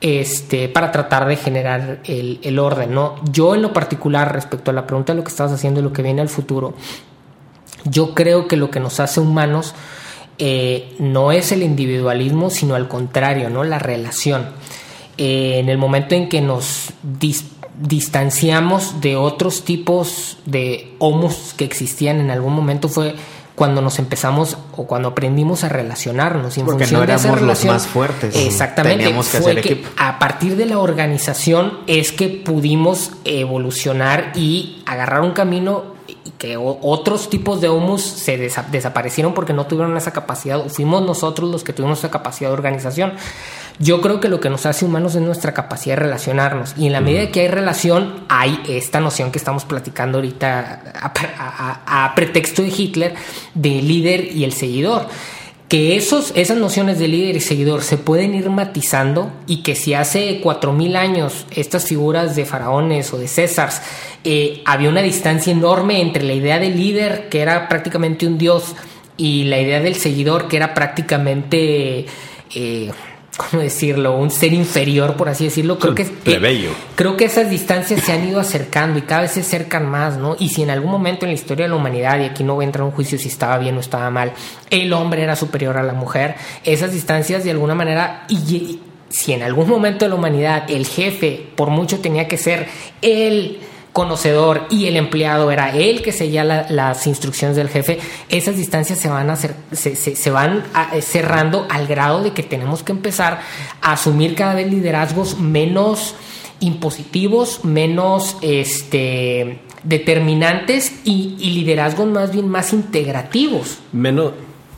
este, para tratar de generar el, el orden, ¿no? Yo en lo particular, respecto a la pregunta de lo que estabas haciendo y lo que viene al futuro, yo creo que lo que nos hace humanos eh, no es el individualismo, sino al contrario, ¿no? La relación. Eh, en el momento en que nos dis distanciamos de otros tipos de homos que existían en algún momento fue cuando nos empezamos o cuando aprendimos a relacionarnos. Y en Porque función no éramos de esa relación, los más fuertes. Exactamente. Teníamos que fue hacer que equipo. a partir de la organización es que pudimos evolucionar y agarrar un camino que otros tipos de humus se desa desaparecieron porque no tuvieron esa capacidad, o fuimos nosotros los que tuvimos esa capacidad de organización. Yo creo que lo que nos hace humanos es nuestra capacidad de relacionarnos. Y en la medida que hay relación, hay esta noción que estamos platicando ahorita a, pretexto de Hitler, de líder y el seguidor que esos, esas nociones de líder y seguidor se pueden ir matizando y que si hace cuatro mil años estas figuras de faraones o de Césars eh, había una distancia enorme entre la idea del líder, que era prácticamente un dios, y la idea del seguidor, que era prácticamente... Eh, ¿cómo decirlo? Un ser inferior, por así decirlo. Creo que, plebeyo. creo que esas distancias se han ido acercando y cada vez se acercan más, ¿no? Y si en algún momento en la historia de la humanidad, y aquí no voy a entrar en un juicio si estaba bien o estaba mal, el hombre era superior a la mujer, esas distancias de alguna manera, y si en algún momento de la humanidad el jefe por mucho tenía que ser el conocedor y el empleado era él que seguía las instrucciones del jefe, esas distancias se van, a hacer, se, van eh, cerrando al grado de que tenemos que empezar a asumir cada vez liderazgos menos impositivos, menos este, determinantes y liderazgos más bien más integrativos. Menos,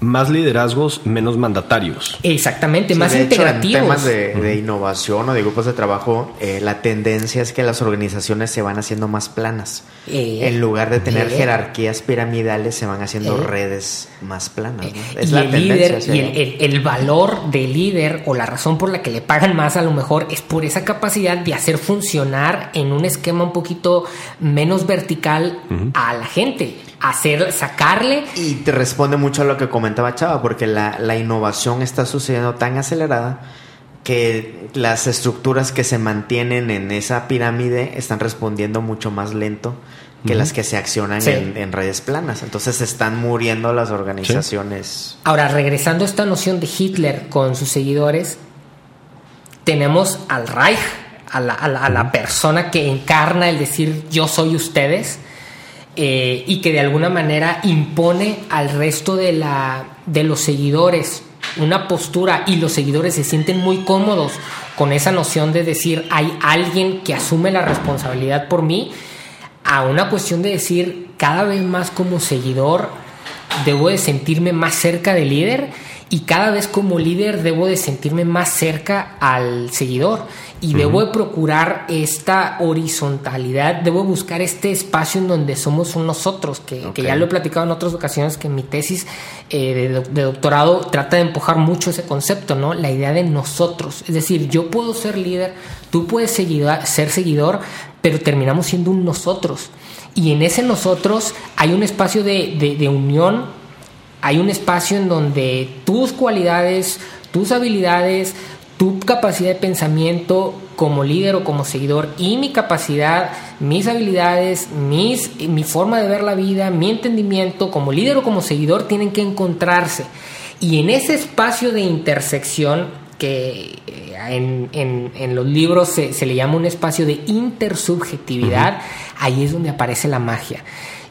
más liderazgos, menos mandatarios. Exactamente, más integrativos. en temas de, innovación o de grupos de trabajo, eh, la tendencia es que las organizaciones se van haciendo más planas. Eh, en lugar de tener eh. jerarquías piramidales, se van haciendo redes más planas. Es la el tendencia. y el, valor del líder o la razón por la que le pagan más a lo mejor es por esa capacidad de hacer funcionar en un esquema un poquito menos vertical a la gente hacer, sacarle. Y te responde mucho a lo que comentaba Chava, porque la, la innovación está sucediendo tan acelerada que las estructuras que se mantienen en esa pirámide están respondiendo mucho más lento que las que se accionan en, redes planas. Entonces están muriendo las organizaciones. Ahora, regresando a esta noción de Hitler con sus seguidores, tenemos al Reich, a la, a la persona que encarna el decir yo soy ustedes eh, y que de alguna manera impone al resto de, la, de los seguidores una postura y los seguidores se sienten muy cómodos con esa noción de decir hay alguien que asume la responsabilidad por mí, a una cuestión de decir cada vez más como seguidor debo de sentirme más cerca del líder y cada vez como líder debo de sentirme más cerca al seguidor y debo de procurar esta horizontalidad, debo buscar este espacio en donde somos un nosotros, que, ya lo he platicado en otras ocasiones, que mi tesis eh, de, doctorado trata de empujar mucho ese concepto, ¿no? La idea de nosotros, es decir, yo puedo ser líder, tú puedes ser seguidor, pero terminamos siendo un nosotros. Y en ese nosotros hay un espacio de, de unión, hay un espacio en donde tus cualidades, tus habilidades, tu capacidad de pensamiento como líder o como seguidor y mi capacidad, mis habilidades, mis, mi forma de ver la vida, mi entendimiento como líder o como seguidor tienen que encontrarse. Y en ese espacio de intersección, que eh, en, los libros se, le llama un espacio de intersubjetividad, ahí es donde aparece la magia.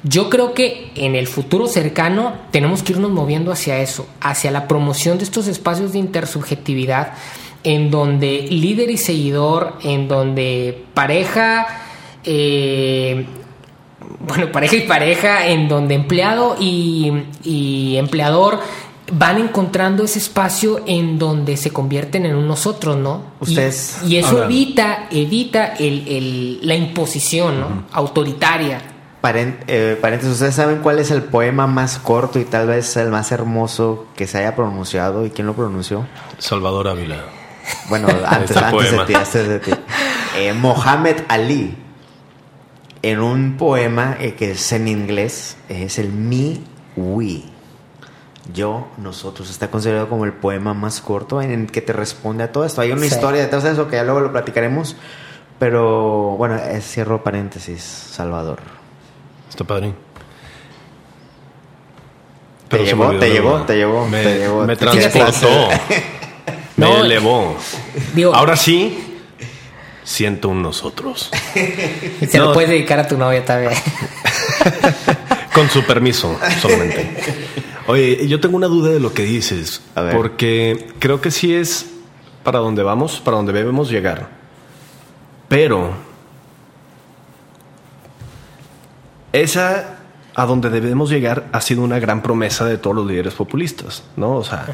Yo creo que en el futuro cercano tenemos que irnos moviendo hacia eso, hacia la promoción de estos espacios de intersubjetividad en donde líder y seguidor, en donde pareja, eh, bueno, pareja y pareja, en donde empleado y, empleador van encontrando ese espacio en donde se convierten en un nosotros, ¿no? Ustedes. Y, eso evita, evita la imposición autoritaria. Eh, paréntesis, ¿ustedes saben cuál es el poema más corto y tal vez el más hermoso que se haya pronunciado? ¿Y quién lo pronunció? Salvador Ávila. Bueno, antes, antes de ti, antes de ti. Eh, Mohammed Ali, en un poema eh, que es en inglés, es el Me, We. Yo, nosotros, está considerado como el poema más corto en el que te responde a todo esto. Hay una historia detrás de eso que ya luego lo platicaremos. Pero bueno, cierro paréntesis, Salvador. Está padre. Te llevó, te llevó, te llevó, me, te llevó. Me transportó. Me elevó. Ahora sí, siento un nosotros. Se lo puedes dedicar a tu novia también. Con su permiso, solamente. Oye, yo tengo una duda de lo que dices. Porque creo que sí es para donde vamos, para donde debemos llegar. Pero esa a donde debemos llegar ha sido una gran promesa de todos los líderes populistas, ¿no? O sea,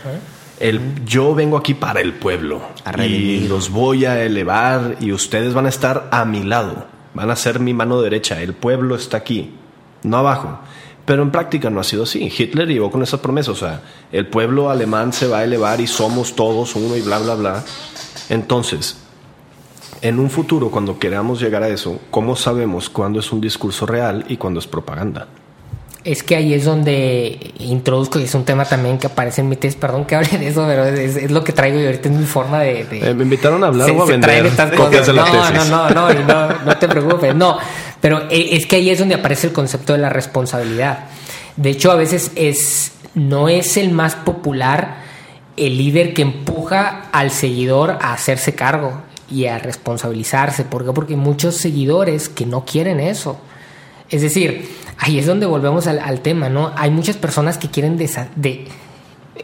El, yo vengo aquí para el pueblo y los voy a elevar y ustedes van a estar a mi lado, van a ser mi mano derecha, el pueblo está aquí, no abajo. Pero en práctica no ha sido así. Hitler llegó con esa promesa, o sea, el pueblo alemán se va a elevar y somos todos uno y bla, bla, bla. Entonces, en un futuro, cuando queramos llegar a eso, ¿cómo sabemos cuándo es un discurso real y cuándo es propaganda? Es que ahí es donde introduzco, y es un tema también que aparece en mi test, perdón que hable de eso, pero es, lo que traigo y ahorita es mi forma de... Eh, me invitaron a hablar o a vender estas cosas. no, no, no, no, no, no te preocupes, no. Pero eh, es que ahí es donde aparece el concepto de la responsabilidad. De hecho, a veces es, no es el más popular el líder que empuja al seguidor a hacerse cargo y a responsabilizarse. ¿Por qué? Porque hay muchos seguidores que no quieren eso. Es decir, ahí es donde volvemos al, tema, ¿no? Hay muchas personas que quieren, de,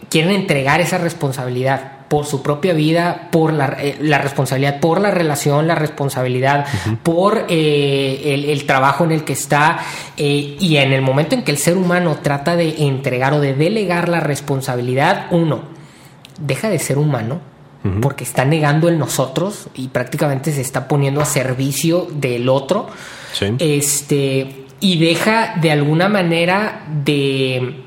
quieren entregar esa responsabilidad por su propia vida, por la, eh, responsabilidad, por la relación, la responsabilidad, por eh, el, trabajo en el que está. Eh, y en el momento en que el ser humano trata de entregar o de delegar la responsabilidad, uno, deja de ser humano. Porque está negando el nosotros y prácticamente se está poniendo a servicio del otro. Este, y deja de alguna manera de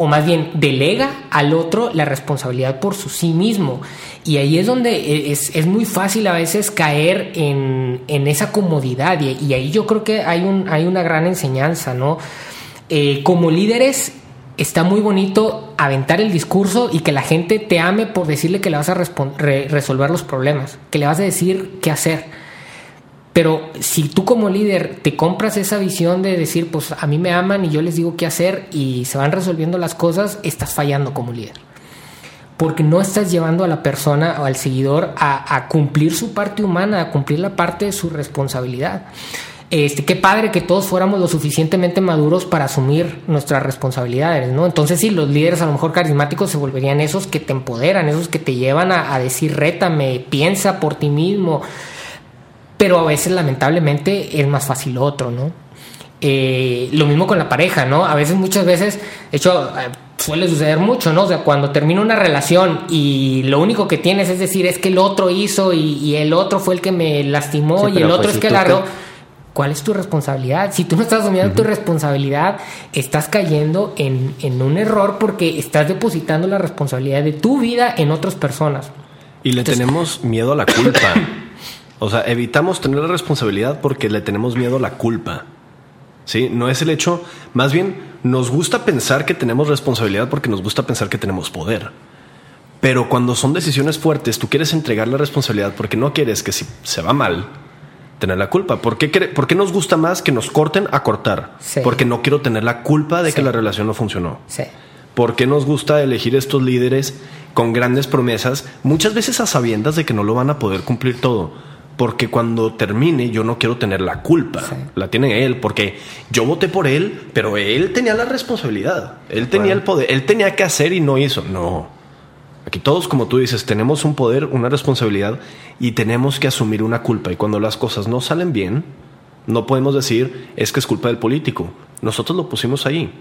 o más bien delega al otro la responsabilidad por su sí mismo. Y ahí es donde e, es, muy fácil a veces caer en, esa comodidad. Y, ahí yo creo que hay, un, hay una gran enseñanza, ¿no? Eh, como líderes está muy bonito aventar el discurso y que la gente te ame por decirle que le vas a resolver los problemas, que le vas a decir qué hacer pero si tú como líder te compras esa visión de decir, pues a mí me aman y yo les digo qué hacer y se van resolviendo las cosas, estás fallando como líder. Porque no estás llevando a la persona o al seguidor a, cumplir su parte humana, a cumplir la parte de su responsabilidad. Este, qué padre que todos fuéramos lo suficientemente maduros para asumir nuestras responsabilidades, ¿no? Entonces sí, los líderes a lo mejor carismáticos se volverían esos que te empoderan, esos que te llevan a, a decir, rétame, piensa por ti mismo, pero a veces lamentablemente es más fácil otro, ¿no? Eh, lo mismo con la pareja, ¿no? A veces, muchas veces, de hecho, eh, suele suceder mucho, ¿no? O sea, cuando termina una relación y lo único que tienes es decir, es que el otro hizo y, el otro fue el que me lastimó y el otro pues es que agarró. ¿Cuál es tu responsabilidad? Si tú no estás asumiendo tu responsabilidad, estás cayendo en, en un error porque estás depositando la responsabilidad de tu vida en otras personas. Y le tenemos miedo a la culpa. O sea, evitamos tener la responsabilidad porque le tenemos miedo a la culpa. ¿Sí? No es el hecho, más bien nos gusta pensar que tenemos responsabilidad porque nos gusta pensar que tenemos poder. Pero cuando son decisiones fuertes, tú quieres entregar la responsabilidad porque no quieres que si se va mal, tener la culpa. ¿Por qué, por qué nos gusta más que nos corten a cortar? Porque no quiero tener la culpa de que la relación no funcionó. Sí. ¿Por qué nos gusta elegir estos líderes con grandes promesas, muchas veces a sabiendas de que no lo van a poder cumplir todo? porque cuando termine yo no quiero tener la culpa. La tiene él, porque yo voté por él, pero él tenía la responsabilidad. Él tenía el poder, él tenía que hacer y no hizo. No. Aquí todos, como tú dices, tenemos un poder, una responsabilidad y tenemos que asumir una culpa. Y cuando las cosas no salen bien, no podemos decir es que es culpa del político. Nosotros lo pusimos ahí.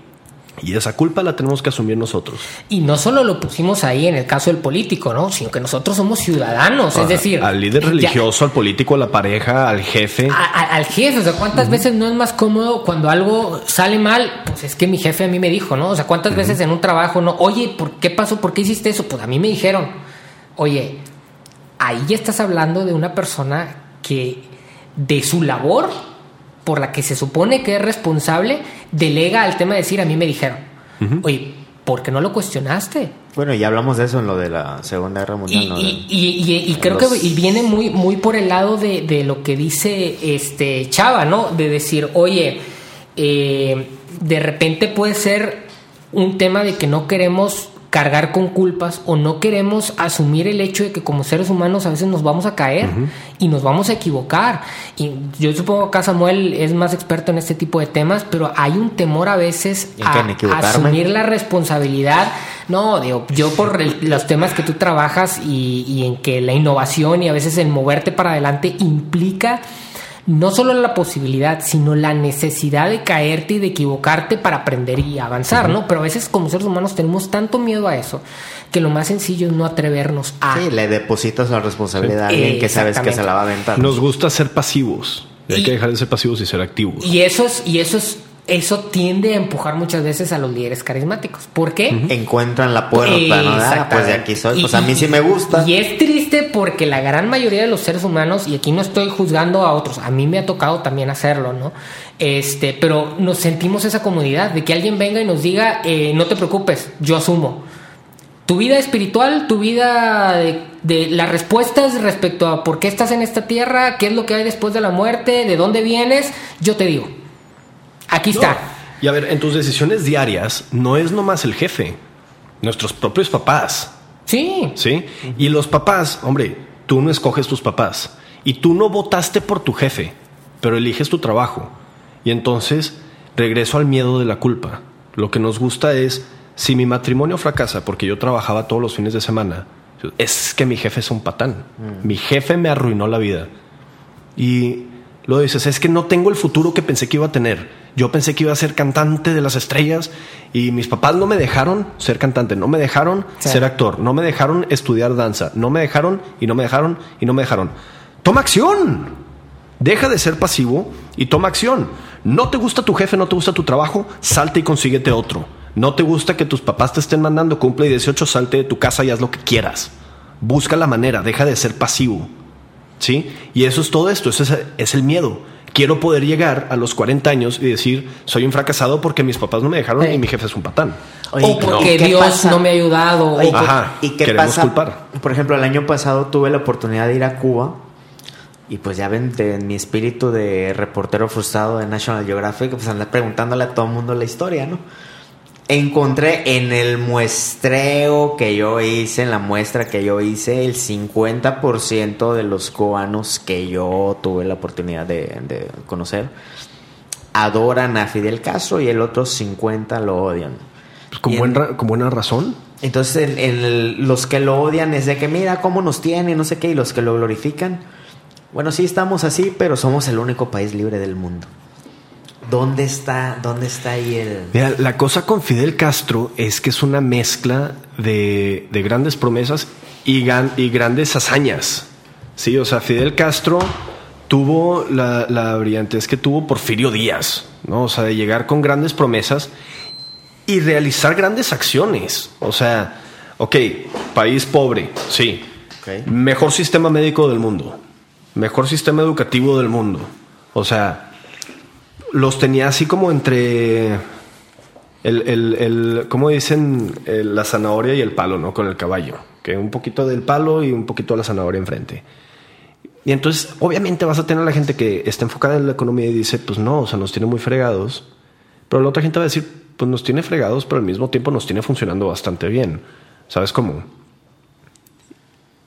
Y esa culpa la tenemos que asumir nosotros. Y no solo lo pusimos ahí en el caso del político, ¿no? Sino que nosotros somos ciudadanos, es decir... Al líder religioso, al político, a la pareja, al jefe. al jefe, o sea, ¿cuántas veces no es más cómodo cuando algo sale mal? Pues es que mi jefe a mí me dijo, ¿no? O sea, ¿cuántas veces en un trabajo, no? Oye, ¿por qué pasó? ¿Por qué hiciste eso? Pues a mí me dijeron. Oye, ahí ya estás hablando de una persona que de su labor por la que se supone que es responsable, delega al tema de decir, a mí me dijeron, oye, ¿por qué no lo cuestionaste? Bueno, ya hablamos de eso en lo de la Segunda Guerra Mundial. Y, creo que viene muy, muy por el lado de, lo que dice este Chava, ¿no? De decir, oye, eh, de repente puede ser un tema de que no queremos cargar con culpas o no queremos asumir el hecho de que como seres humanos a veces nos vamos a caer y nos vamos a equivocar. Y yo supongo que Samuel es más experto en este tipo de temas, pero hay un temor a veces a, asumir la responsabilidad. No, digo, yo por los temas que tú trabajas y, y en que la innovación y a veces el moverte para adelante implica no solo la posibilidad, sino la necesidad de caerte y de equivocarte para aprender y avanzar, ¿no? Pero a veces como seres humanos tenemos tanto miedo a eso que lo más sencillo es no atrevernos a... Sí, le depositas la responsabilidad a alguien que sabes que se la va a aventar. Nos gusta ser pasivos. hay que dejar de ser pasivos y ser activos. Y eso es, y eso es eso tiende a empujar muchas veces a los líderes carismáticos. ¿Por qué? Encuentran la puerta, ¿no? Ah, pues de aquí soy. pues a mí sí me gusta. Y es triste porque la gran mayoría de los seres humanos, y aquí no estoy juzgando a otros, a mí me ha tocado también hacerlo, ¿no? Este, pero nos sentimos esa comodidad de que alguien venga y nos diga, eh, no te preocupes, yo asumo. Tu vida espiritual, tu vida de, de las respuestas respecto a por qué estás en esta tierra, qué es lo que hay después de la muerte, de dónde vienes, yo te digo. Aquí está. Y a ver, en tus decisiones diarias no es nomás el jefe, nuestros propios papás. Sí. Sí. Y los papás, hombre, tú no escoges tus papás. Y tú no votaste por tu jefe, pero eliges tu trabajo. Y entonces regreso al miedo de la culpa. Lo que nos gusta es, si mi matrimonio fracasa porque yo trabajaba todos los fines de semana, es que mi jefe es un patán. Mm. Mi jefe me arruinó la vida. Y lo dices, es que no tengo el futuro que pensé que iba a tener. Yo pensé que iba a ser cantante de las estrellas y mis papás no me dejaron ser cantante, no me dejaron ser actor, no me dejaron estudiar danza, no me dejaron y no me dejaron y no me dejaron. Toma acción. Deja de ser pasivo y toma acción. No te gusta tu jefe, no te gusta tu trabajo, salte y consíguete otro. No te gusta que tus papás te estén mandando cumple y 18, salte de tu casa y haz lo que quieras. Busca la manera, deja de ser pasivo. ¿Sí? Y eso es todo esto, eso es el miedo quiero poder llegar a los 40 años y decir, soy un fracasado porque mis papás no me dejaron y mi jefe es un patán. o porque Dios no me ha ayudado. Ajá, ¿Y qué pasa? Culpar. Por ejemplo, el año pasado tuve la oportunidad de ir a Cuba y pues ya ven, en mi espíritu de reportero frustrado de National Geographic, pues andar preguntándole a todo el mundo la historia, ¿no? Encontré en el muestreo que yo hice, en la muestra que yo hice, el 50% de los cubanos que yo tuve la oportunidad de, conocer adoran a Fidel Castro y el otro 50 lo odian. Pues con, buena razón. Entonces, los que lo odian es de que mira cómo nos tiene, no sé qué, y los que lo glorifican, bueno, sí estamos así, pero somos el único país libre del mundo. ¿Dónde está, dónde está ahí el...? Mira, la cosa con Fidel Castro es que es una mezcla de, grandes promesas y, y, grandes hazañas. Sí, o sea, Fidel Castro tuvo la, la brillantez que tuvo Porfirio Díaz, ¿no? O sea, de llegar con grandes promesas y realizar grandes acciones. O sea, ok, país pobre, sí. Mejor sistema médico del mundo. Mejor sistema educativo del mundo. O sea, los tenía así como entre el, el, el ¿cómo dicen? la zanahoria y el palo, ¿no? Con el caballo. Que un poquito del palo y un poquito de la zanahoria enfrente. Y entonces, obviamente vas a tener a la gente que está enfocada en la economía y dice, pues no, o sea, nos tiene muy fregados. Pero la otra gente va a decir, pues nos tiene fregados, pero al mismo tiempo nos tiene funcionando bastante bien. ¿Sabes cómo?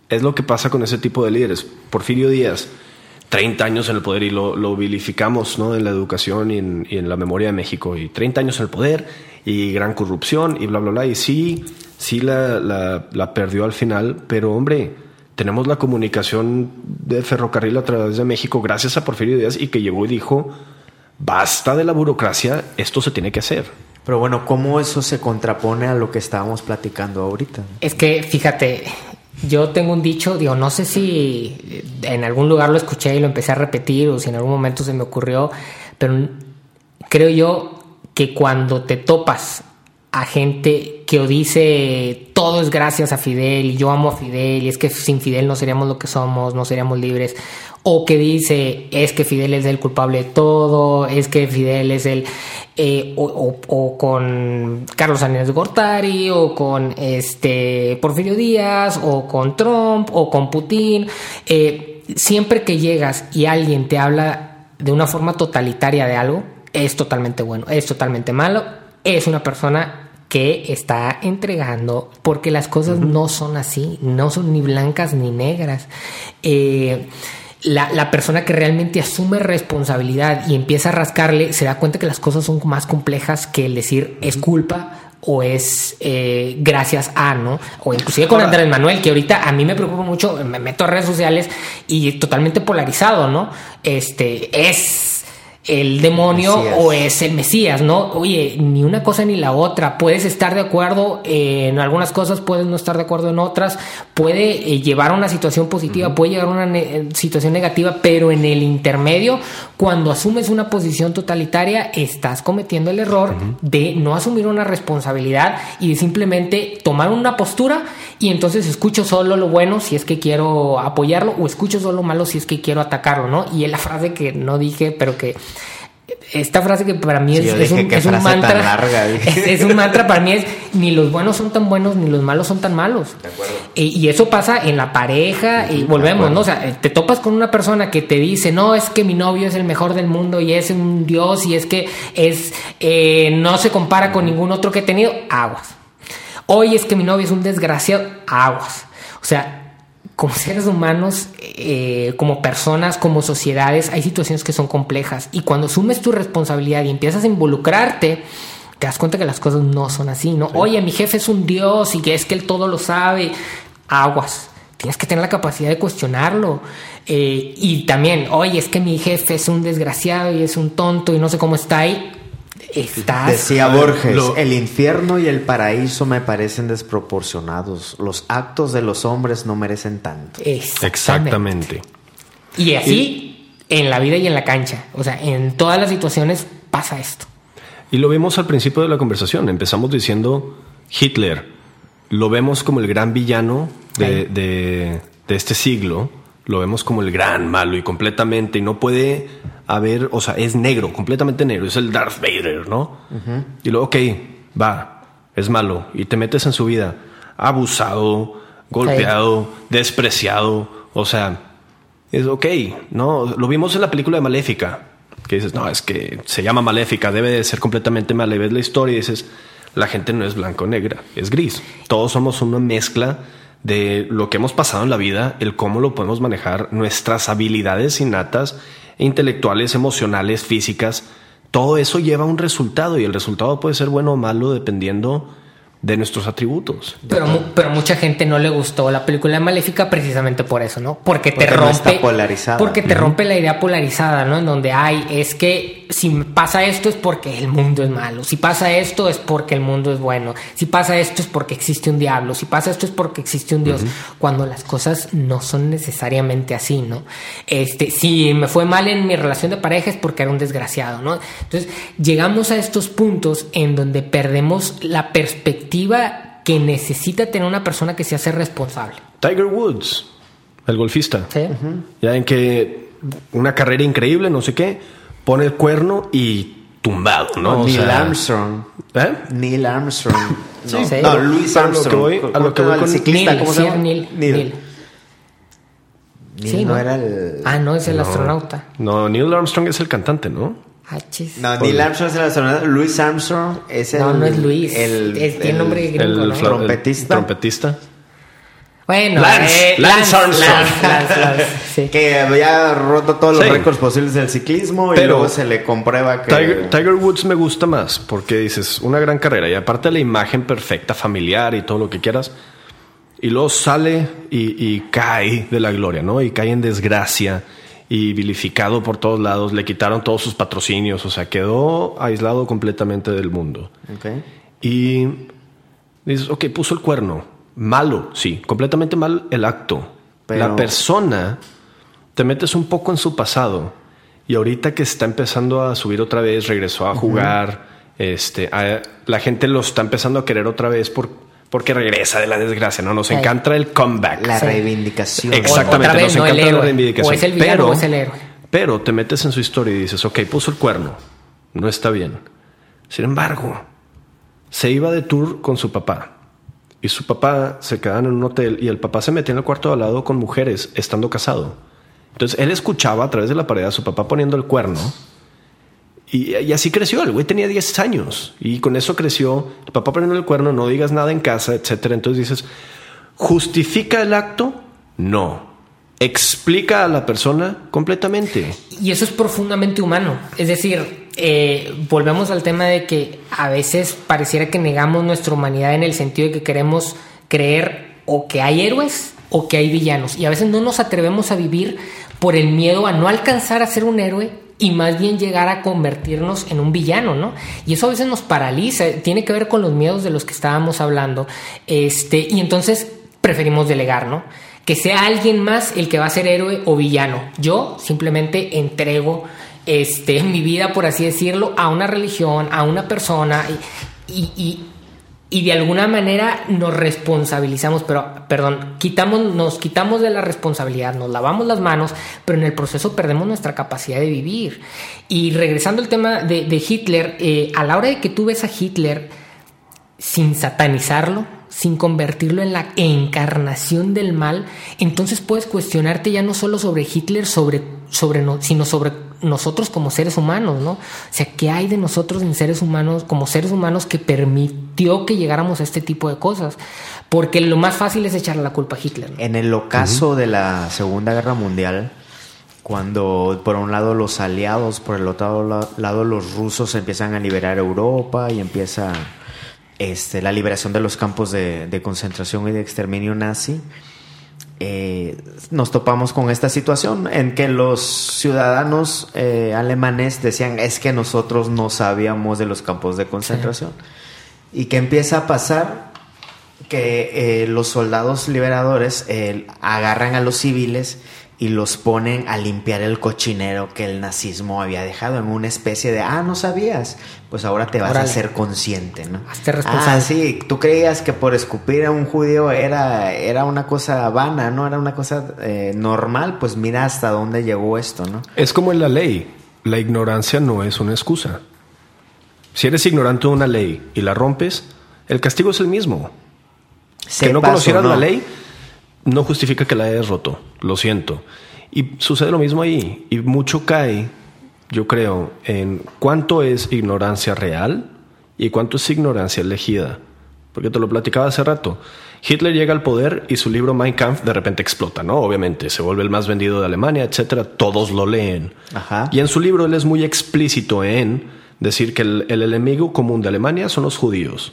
Es lo que pasa con ese tipo de líderes. Porfirio Díaz 30 años en el poder y lo, vilificamos ¿no? en la educación y en, la memoria de México. Y 30 años en el poder y gran corrupción y bla, bla, bla. Y sí, sí la, la, perdió al final, pero hombre, tenemos la comunicación de ferrocarril a través de México gracias a Porfirio Díaz y que llegó y dijo, basta de la burocracia, esto se tiene que hacer. Pero bueno, ¿cómo eso se contrapone a lo que estábamos platicando ahorita? Es que, fíjate, yo tengo un dicho, digo, no sé si en algún lugar lo escuché y lo empecé a repetir o si en algún momento se me ocurrió, pero creo yo que cuando te topas a gente que dice todo es gracias a Fidel y yo amo a Fidel y es que sin Fidel no seríamos lo que somos, no seríamos libres, o que dice es que Fidel es el culpable de todo, es que Fidel es el eh, o, con Carlos Sánchez Gortari o con este Porfirio Díaz o con Trump o con Putin eh, siempre que llegas y alguien te habla de una forma totalitaria de algo es totalmente bueno es totalmente malo es una persona que está entregando porque las cosas no son así no son ni blancas ni negras. Eh, la, persona que realmente asume responsabilidad y empieza a rascarle, se da cuenta que las cosas son más complejas que el decir es culpa o es eh, gracias a, ¿no? O inclusive con Andrés Manuel, que ahorita a mí me preocupa mucho, me meto a redes sociales y totalmente polarizado, ¿no? Este es el demonio o es el Mesías, ¿no? Oye, ni una cosa ni la otra. Puedes estar de acuerdo en algunas cosas, puedes no estar de acuerdo en otras, puede eh, llevar a una situación positiva, puede llevar a una situación negativa, pero en el intermedio, cuando asumes una posición totalitaria, estás cometiendo el error de no asumir una responsabilidad y de simplemente tomar una postura y entonces escucho solo lo bueno si es que quiero apoyarlo o escucho solo lo malo si es que quiero atacarlo, ¿no? Y es la frase que no dije, pero que esta frase que para mí es, un, mantra. es, un mantra para mí es ni los buenos son tan buenos ni los malos son tan malos. y eso pasa en la pareja y volvemos, ¿no? O sea, te topas con una persona que te dice, no, es que mi novio es el mejor del mundo y es un dios y es que es eh, no se compara con ningún otro que he tenido, aguas. Hoy es que mi novio es un desgraciado, aguas. O sea, como seres humanos, eh, como personas, como sociedades, hay situaciones que son complejas. Y cuando asumes tu responsabilidad y empiezas a involucrarte, te das cuenta que las cosas no son así, ¿no? Oye, mi jefe es un dios y que es que él todo lo sabe. Aguas. Tienes que tener la capacidad de cuestionarlo. Eh, y también, oye, es que mi jefe es un desgraciado y es un tonto y no sé cómo está ahí Decía Borges, el infierno y el paraíso me parecen desproporcionados. Los actos de los hombres no merecen tanto. Exactamente. Y así en la vida y en la cancha. O sea, en todas las situaciones pasa esto. Y lo vimos al principio de la conversación. Empezamos diciendo Hitler. Lo vemos como el gran villano de, de este siglo. Lo vemos como el gran malo y completamente. Y no puede a ver, o sea, es negro, completamente negro, es el Darth Vader, ¿no? Y luego, ok, va, es malo, y te metes en su vida, abusado, golpeado, despreciado, o sea, es ok, ¿no? Lo vimos en la película de Maléfica, que dices, no, es que se llama Maléfica, debe de ser completamente mala, y ves la historia y dices, la gente no es blanco o negra, es gris, todos somos una mezcla de lo que hemos pasado en la vida, el cómo lo podemos manejar, nuestras habilidades innatas intelectuales, emocionales, físicas, todo eso lleva a un resultado y el resultado puede ser bueno o malo dependiendo de nuestros atributos. Pero, pero mucha gente no le gustó la película Maléfica precisamente por eso, ¿no? Porque te rompe. Porque te rompe la idea polarizada, ¿no? En donde hay, es que si pasa esto es porque el mundo es malo. Si pasa esto es porque el mundo es bueno. Si pasa esto es porque existe un diablo. Si pasa esto es porque existe un Dios. Cuando las cosas no son necesariamente así, ¿no? Este, si me fue mal en mi relación de pareja es porque era un desgraciado, ¿no? Entonces, llegamos a estos puntos en donde perdemos la perspectiva que necesita tener una persona que se hace responsable. Tiger Woods, el golfista. Ya en que una carrera increíble, no sé qué, pone el cuerno y tumbado, ¿no? Neil Armstrong. ¿Eh? Neil Armstrong. no, sí. no, Luis Armstrong. A lo que voy, con ciclista, ¿cómo se llama? Neil. Neil. Neil no, era el. Ah, no, es el astronauta. No, Neil Armstrong es el cantante, ¿no? No, Neil Armstrong es el astronauta. Luis Armstrong es el. No, no es Luis. El, es, tiene nombre gringo, el, ¿no? trompetista. trompetista. Bueno, Lance, eh, Lance, Armstrong. Lance, Lance, sí. Que había roto todos los récords posibles del ciclismo Pero y luego se le comprueba que. Tiger, Tiger, Woods me gusta más porque dices una gran carrera y aparte la imagen perfecta, familiar y todo lo que quieras. Y luego sale y, y cae de la gloria, ¿no? Y cae en desgracia y vilificado por todos lados, le quitaron todos sus patrocinios, o sea, quedó aislado completamente del mundo. Okay. Y dices, ok, puso el cuerno. Malo, sí, completamente mal el acto. Pero... La persona, te metes un poco en su pasado y ahorita que está empezando a subir otra vez, regresó a jugar, este, a, la gente lo está empezando a querer otra vez por porque regresa de la desgracia, ¿no? Nos Sí. encanta el comeback. La reivindicación. Exactamente, Otra vez, nos no encanta la héroe. reivindicación. O es el villano pero, o es el héroe. pero te metes en su historia y dices, ok, puso el cuerno, no está bien. Sin embargo, se iba de tour con su papá. Y su papá se quedaban en un hotel y el papá se metía en el cuarto de al lado con mujeres estando casado. Entonces él escuchaba a través de la pared a su papá poniendo el cuerno. Y, así creció. El güey tenía 10 años. Y con eso creció. El papá poniendo el cuerno, no digas nada en casa, etcétera. Entonces dices, ¿justifica el acto? No. Explica a la persona completamente. Y eso es profundamente humano. Es decir, eh, volvemos al tema de que a veces pareciera que negamos nuestra humanidad en el sentido de que queremos creer o que hay héroes o que hay villanos. Y a veces no nos atrevemos a vivir por el miedo a no alcanzar a ser un héroe y más bien llegar a convertirnos en un villano, ¿no? Y eso a veces nos paraliza, tiene que ver con los miedos de los que estábamos hablando. Este, y entonces preferimos delegar, ¿no? Que sea alguien más el que va a ser héroe o villano. Yo simplemente entrego este, mi vida, por así decirlo, a una religión, a una persona y, y de alguna manera nos responsabilizamos, pero perdón, quitamos, nos quitamos de la responsabilidad, nos lavamos las manos, pero en el proceso perdemos nuestra capacidad de vivir. Y regresando al tema de, Hitler, eh, a la hora de que tú ves a Hitler sin satanizarlo, sin convertirlo en la encarnación del mal, entonces puedes cuestionarte ya no solo sobre Hitler, sobre, sobre sino sobre nosotros como seres humanos, ¿no? O sea, ¿qué hay de nosotros en seres humanos, como seres humanos, que permitió que llegáramos a este tipo de cosas? Porque lo más fácil es echarle la culpa a Hitler. En el ocaso de la Segunda Guerra Mundial, cuando por un lado los aliados, por el otro lado los rusos empiezan a liberar Europa y empieza este, la liberación de los campos de, de concentración y de exterminio nazi, eh, nos topamos con esta situación en que los ciudadanos eh, alemanes decían es que nosotros no sabíamos de los campos de concentración. Y que empieza a pasar que eh, los soldados liberadores agarran a los civiles y los ponen a limpiar el cochinero que el nazismo había dejado en una especie de, ah, no sabías, pues ahora te vas a ser consciente, ¿no? Ah, sí, tú creías que por escupir a un judío era, era una cosa vana, ¿no? Era una cosa eh, normal, pues mira hasta dónde llegó esto, ¿no? Es como en la ley, la ignorancia no es una excusa. Si eres ignorante de una ley y la rompes, el castigo es el mismo. que no conocieras la ley no justifica que la hayas roto, lo siento. Y sucede lo mismo ahí, y mucho cae, yo creo, en cuánto es ignorancia real y cuánto es ignorancia elegida. Porque te lo platicaba hace rato. Hitler llega al poder y su libro Mein Kampf de repente explota, ¿no? Obviamente, se vuelve el más vendido de Alemania, etcétera. Todos lo leen. Y en su libro él es muy explícito en decir que el, el enemigo común de Alemania son los judíos.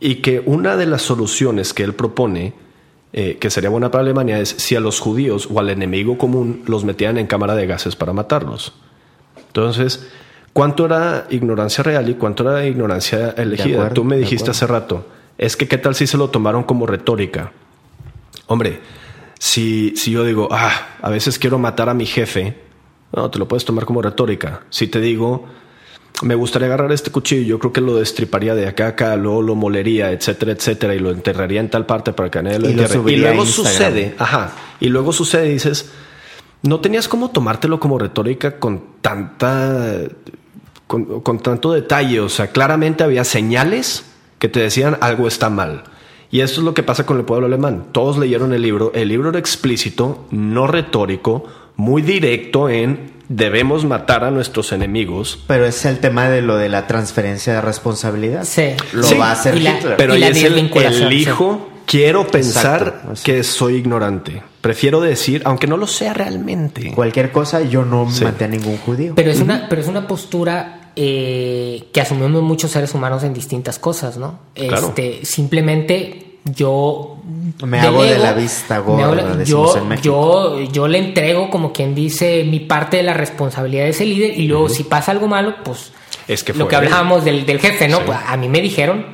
Y que una de las soluciones que él propone eh, que sería buena para Alemania es si a los judíos o al enemigo común los metían en cámara de gases para matarlos. Entonces, ¿cuánto era ignorancia real y cuánto era ignorancia elegida? Tú me dijiste hace rato, es que qué tal si se lo tomaron como retórica. Hombre, si, si yo digo, ah, a veces quiero matar a mi jefe, no, te lo puedes tomar como retórica. Si te digo, me gustaría agarrar este cuchillo, yo creo que lo destriparía de acá a acá, luego lo molería, etcétera, etcétera, y lo enterraría en tal parte para que nadie lo y y luego sucede, ajá, y luego sucede dices, no tenías como tomártelo como retórica con tanta, con, con tanto detalle, o sea, claramente había señales que te decían algo está mal. Y eso es lo que pasa con el pueblo alemán. Todos leyeron el libro, el libro era explícito, no retórico, muy directo en debemos matar a nuestros enemigos. Pero es el tema de lo de la transferencia de responsabilidad. Sí. Lo va a hacer Hitler. Pero ahí es el, hijo. Quiero pensar que soy ignorante. Prefiero decir, aunque no lo sea realmente. Cualquier cosa, yo no maté a ningún judío. Pero es una, pero es una postura eh, que asumimos muchos seres humanos en distintas cosas, ¿no? Este, simplemente yo me hago de la vista gorda. yo, yo, yo le entrego como quien dice mi parte de la responsabilidad de ese líder y luego si pasa algo malo, pues es que lo que hablábamos del, jefe, ¿no? Pues a mí me dijeron,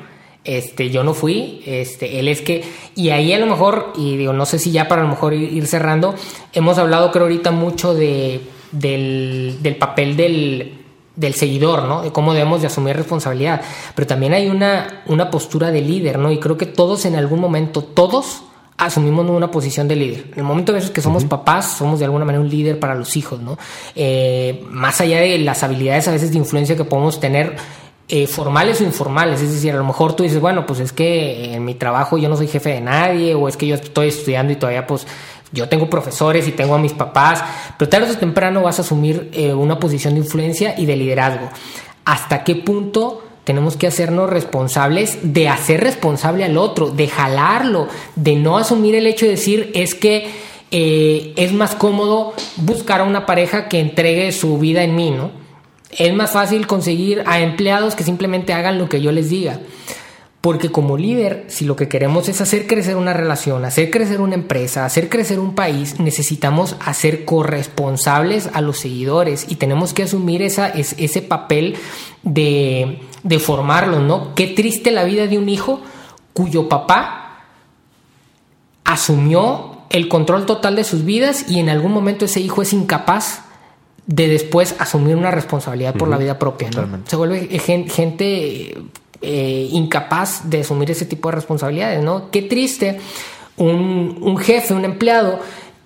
este, yo no fui, este, él es que, y ahí a lo mejor, y digo, no sé si ya para a lo mejor ir, cerrando, hemos hablado creo ahorita mucho de, del, del papel del del seguidor, ¿no? De cómo debemos de asumir responsabilidad. Pero también hay una, una postura de líder, ¿no? Y creo que todos en algún momento, todos asumimos una posición de líder. En el momento de que somos papás, somos de alguna manera un líder para los hijos, ¿no? Eh, más allá de las habilidades a veces de influencia que podemos tener, eh, formales o informales. Es decir, a lo mejor tú dices, bueno, pues es que en mi trabajo yo no soy jefe de nadie, o es que yo estoy estudiando y todavía pues yo tengo profesores y tengo a mis papás, pero tarde o temprano vas a asumir eh, una posición de influencia y de liderazgo. ¿Hasta qué punto tenemos que hacernos responsables de hacer responsable al otro, de jalarlo, de no asumir el hecho de decir es que eh, es más cómodo buscar a una pareja que entregue su vida en mí, ¿no? Es más fácil conseguir a empleados que simplemente hagan lo que yo les diga. Porque como líder, si lo que queremos es hacer crecer una relación, hacer crecer una empresa, hacer crecer un país, necesitamos hacer corresponsables a los seguidores y tenemos que asumir esa, ese papel de, de formarlos, ¿no? Qué triste la vida de un hijo cuyo papá asumió el control total de sus vidas y en algún momento ese hijo es incapaz de después asumir una responsabilidad por la vida propia. Se vuelve gente eh, incapaz de asumir ese tipo de responsabilidades, ¿no? Qué triste un, jefe, un empleado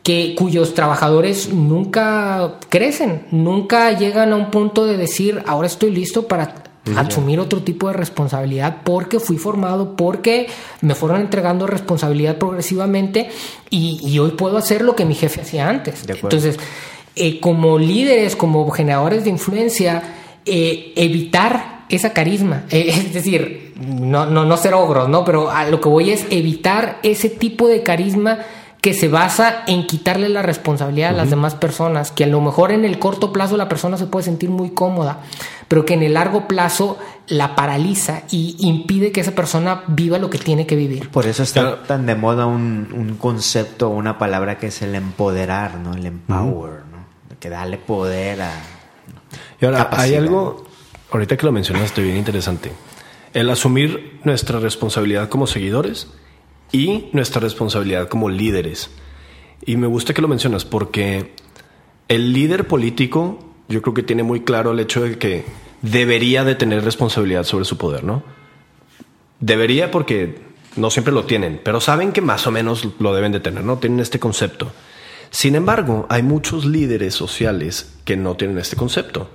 que, cuyos trabajadores nunca crecen, nunca llegan a un punto de decir, ahora estoy listo para asumir otro tipo de responsabilidad porque fui formado, porque me fueron entregando responsabilidad progresivamente y, hoy puedo hacer lo que mi jefe hacía antes. Entonces, eh, como líderes, como generadores de influencia, eh, evitar esa carisma. Eh, es decir, no, no, no ser ogros, ¿no? Pero a lo que voy es evitar ese tipo de carisma que se basa en quitarle la responsabilidad a las demás personas, que a lo mejor en el corto plazo la persona se puede sentir muy cómoda, pero que en el largo plazo la paraliza y impide que esa persona viva lo que tiene que vivir. Por eso está tan de moda un, un concepto, una palabra que es el empoderar, ¿no? El empower, ¿no? Que darle poder a... Y ahora, hay algo, ahorita que lo mencionaste, bien interesante. El asumir nuestra responsabilidad como seguidores y nuestra responsabilidad como líderes. Y me gusta que lo mencionas porque el líder político yo creo que tiene muy claro el hecho de que debería de tener responsabilidad sobre su poder, ¿no? Debería porque no siempre lo tienen, pero saben que más o menos lo deben de tener, ¿no? Tienen este concepto. Sin embargo, hay muchos líderes sociales que no tienen este concepto.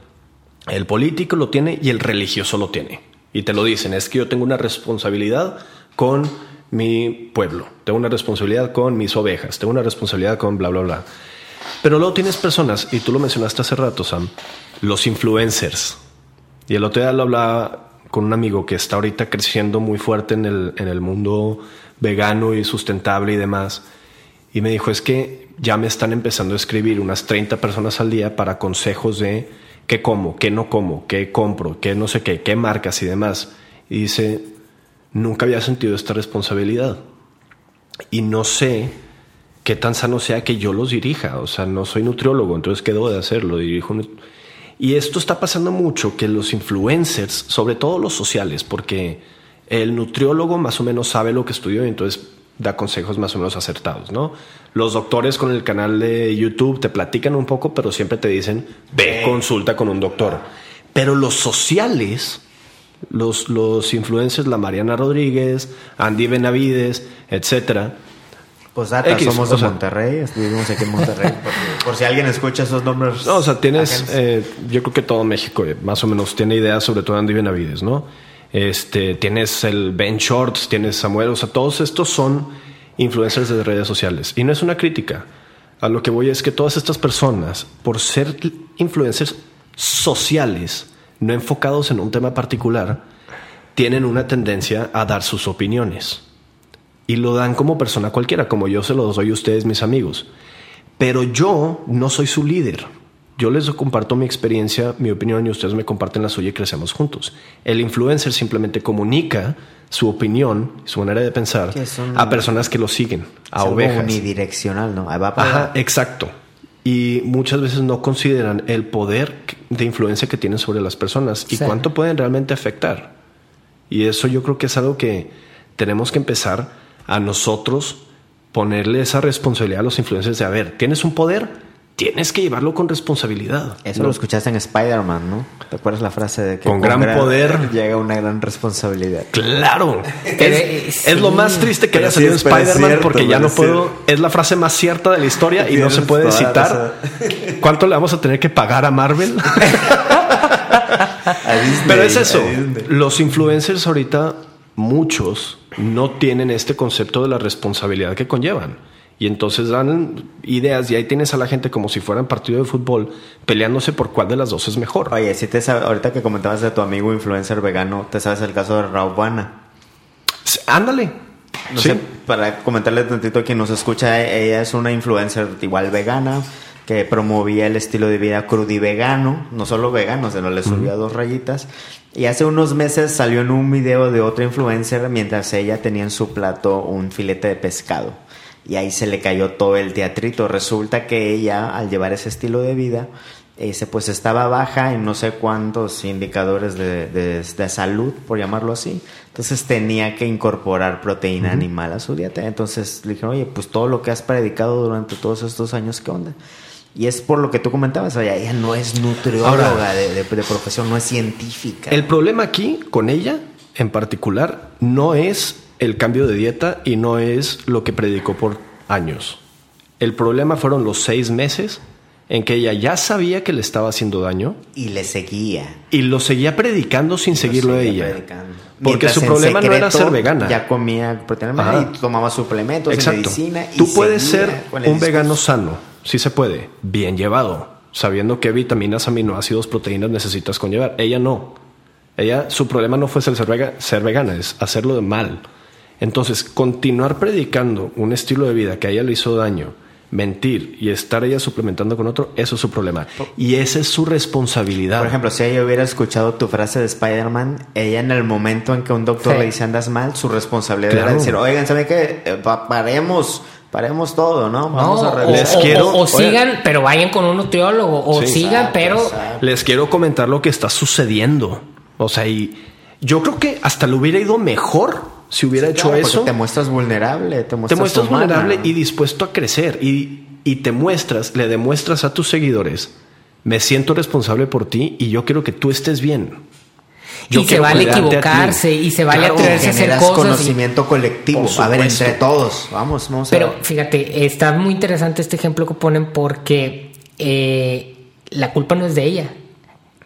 El político lo tiene y el religioso lo tiene. Y te lo dicen, es que yo tengo una responsabilidad con mi pueblo, tengo una responsabilidad con mis ovejas, tengo una responsabilidad con bla, bla, bla. Pero luego tienes personas, y tú lo mencionaste hace rato, Sam, los influencers. Y el otro día lo hablaba con un amigo que está ahorita creciendo muy fuerte en el, en el mundo vegano y sustentable y demás. Y me dijo, es que ya me están empezando a escribir unas 30 personas al día para consejos de qué como, qué no como, qué compro, qué no sé qué, qué marcas y demás. Y dice, nunca había sentido esta responsabilidad. Y no sé qué tan sano sea que yo los dirija. O sea, no soy nutriólogo, entonces ¿qué debo de hacerlo? Dirijo y esto está pasando mucho, que los influencers, sobre todo los sociales, porque el nutriólogo más o menos sabe lo que estudió entonces da consejos más o menos acertados, ¿no? Los doctores con el canal de YouTube te platican un poco, pero siempre te dicen, ve, consulta con un doctor. Pero los sociales, los, los influencers, la Mariana Rodríguez, Andy Benavides, etcétera. Pues data, somos de Monterrey, vivimos aquí en Monterrey. por, si alguien escucha esos nombres. No, o sea, tienes, eh, yo creo que todo México eh, más o menos tiene ideas sobre todo Andy Benavides, ¿no? Este, tienes el Ben Shorts, tienes Samuel, o sea, todos estos son influencers de redes sociales. Y no es una crítica. A lo que voy es que todas estas personas, por ser influencers sociales, no enfocados en un tema particular, tienen una tendencia a dar sus opiniones. Y lo dan como persona cualquiera, como yo se lo doy a ustedes, mis amigos. Pero yo no soy su líder. Yo les comparto mi experiencia, mi opinión y ustedes me comparten la suya y crecemos juntos. El influencer simplemente comunica su opinión, su manera de pensar a personas que lo siguen, a ovejas. Unidireccional, ¿no? Ajá, exacto. Y muchas veces no consideran el poder de influencia que tienen sobre las personas y cuánto pueden realmente afectar. Y eso yo creo que es algo que tenemos que empezar a nosotros ponerle esa responsabilidad a los influencers de, a ver, tienes un poder, tienes que llevarlo con responsabilidad. Eso lo escuchaste en Spider-Man, ¿no? ¿Te acuerdas la frase de que con, gran, poder llega una gran responsabilidad? Claro. es, lo más triste que haya salido Spider-Man porque ya no puedo. Es la frase más cierta de la historia y no se puede citar. ¿Cuánto le vamos a tener que pagar a Marvel? Pero es eso. Los influencers ahorita, muchos, no tienen este concepto de la responsabilidad que conllevan. Y entonces dan ideas y ahí tienes a la gente como si fueran partido de fútbol peleándose por cuál de las dos es mejor. Oye, si te sabes, ahorita que comentabas de tu amigo influencer vegano, ¿te sabes el caso de Raubana? Ándale. No sé, para comentarle tantito a quien nos escucha, ella es una influencer igual vegana, que promovía el estilo de vida crudivegano, no solo vegano, sino le subía dos rayitas. Y hace unos meses salió en un video de otra influencer mientras ella tenía en su plato un filete de pescado. Y ahí se le cayó todo el teatrito. Resulta que ella, al llevar ese estilo de vida, ese pues estaba baja en no sé cuántos indicadores de, de, salud, por llamarlo así. Entonces tenía que incorporar proteína animal a su dieta. Entonces le dijeron, oye, pues todo lo que has predicado durante todos estos años, ¿qué onda? Y es por lo que tú comentabas, oye, ella no es nutrióloga de, de, profesión, no es científica. El problema aquí con ella, en particular, no es el cambio de dieta y no es lo que predicó por años. El problema fueron los seis meses en que ella ya sabía que le estaba haciendo daño. Y le seguía. Y lo seguía predicando sin seguirlo ella. Porque su problema no era ser vegana. Ya comía proteína y tomaba suplementos, y medicina. Tú puedes ser un vegano sano sí se puede, bien llevado, sabiendo qué vitaminas, aminoácidos, proteínas necesitas conllevar. Ella no. Ella, su problema no fue ser, ser vegana, es hacerlo de mal. Entonces, continuar predicando un estilo de vida que a ella le hizo daño, mentir y estar ella suplementando con otro, eso es su problema. Y esa es su responsabilidad. Por ejemplo, si ella hubiera escuchado tu frase de Spider-Man, ella en el momento en que un doctor le dice andas mal, su responsabilidad era decir, oigan, ¿saben qué? Eh, paremos paremos todo, ¿no? Vamos a revisar. Les quiero, o, sigan, pero vayan con un nutriólogo. O sigan, pero. Les quiero comentar lo que está sucediendo. O sea, y yo creo que hasta le hubiera ido mejor si hubiera hecho eso. Te muestras vulnerable, te muestras, te muestras vulnerable y dispuesto a crecer. Y, y te muestras, le demuestras a tus seguidores, me siento responsable por ti y yo quiero que tú estés bien y se vale equivocarse y se vale atreverse a hacer cosas. conocimiento colectivo. A ver, entre todos. Vamos, vamos Pero fíjate, está muy interesante este ejemplo que ponen porque eh, la culpa no es de ella.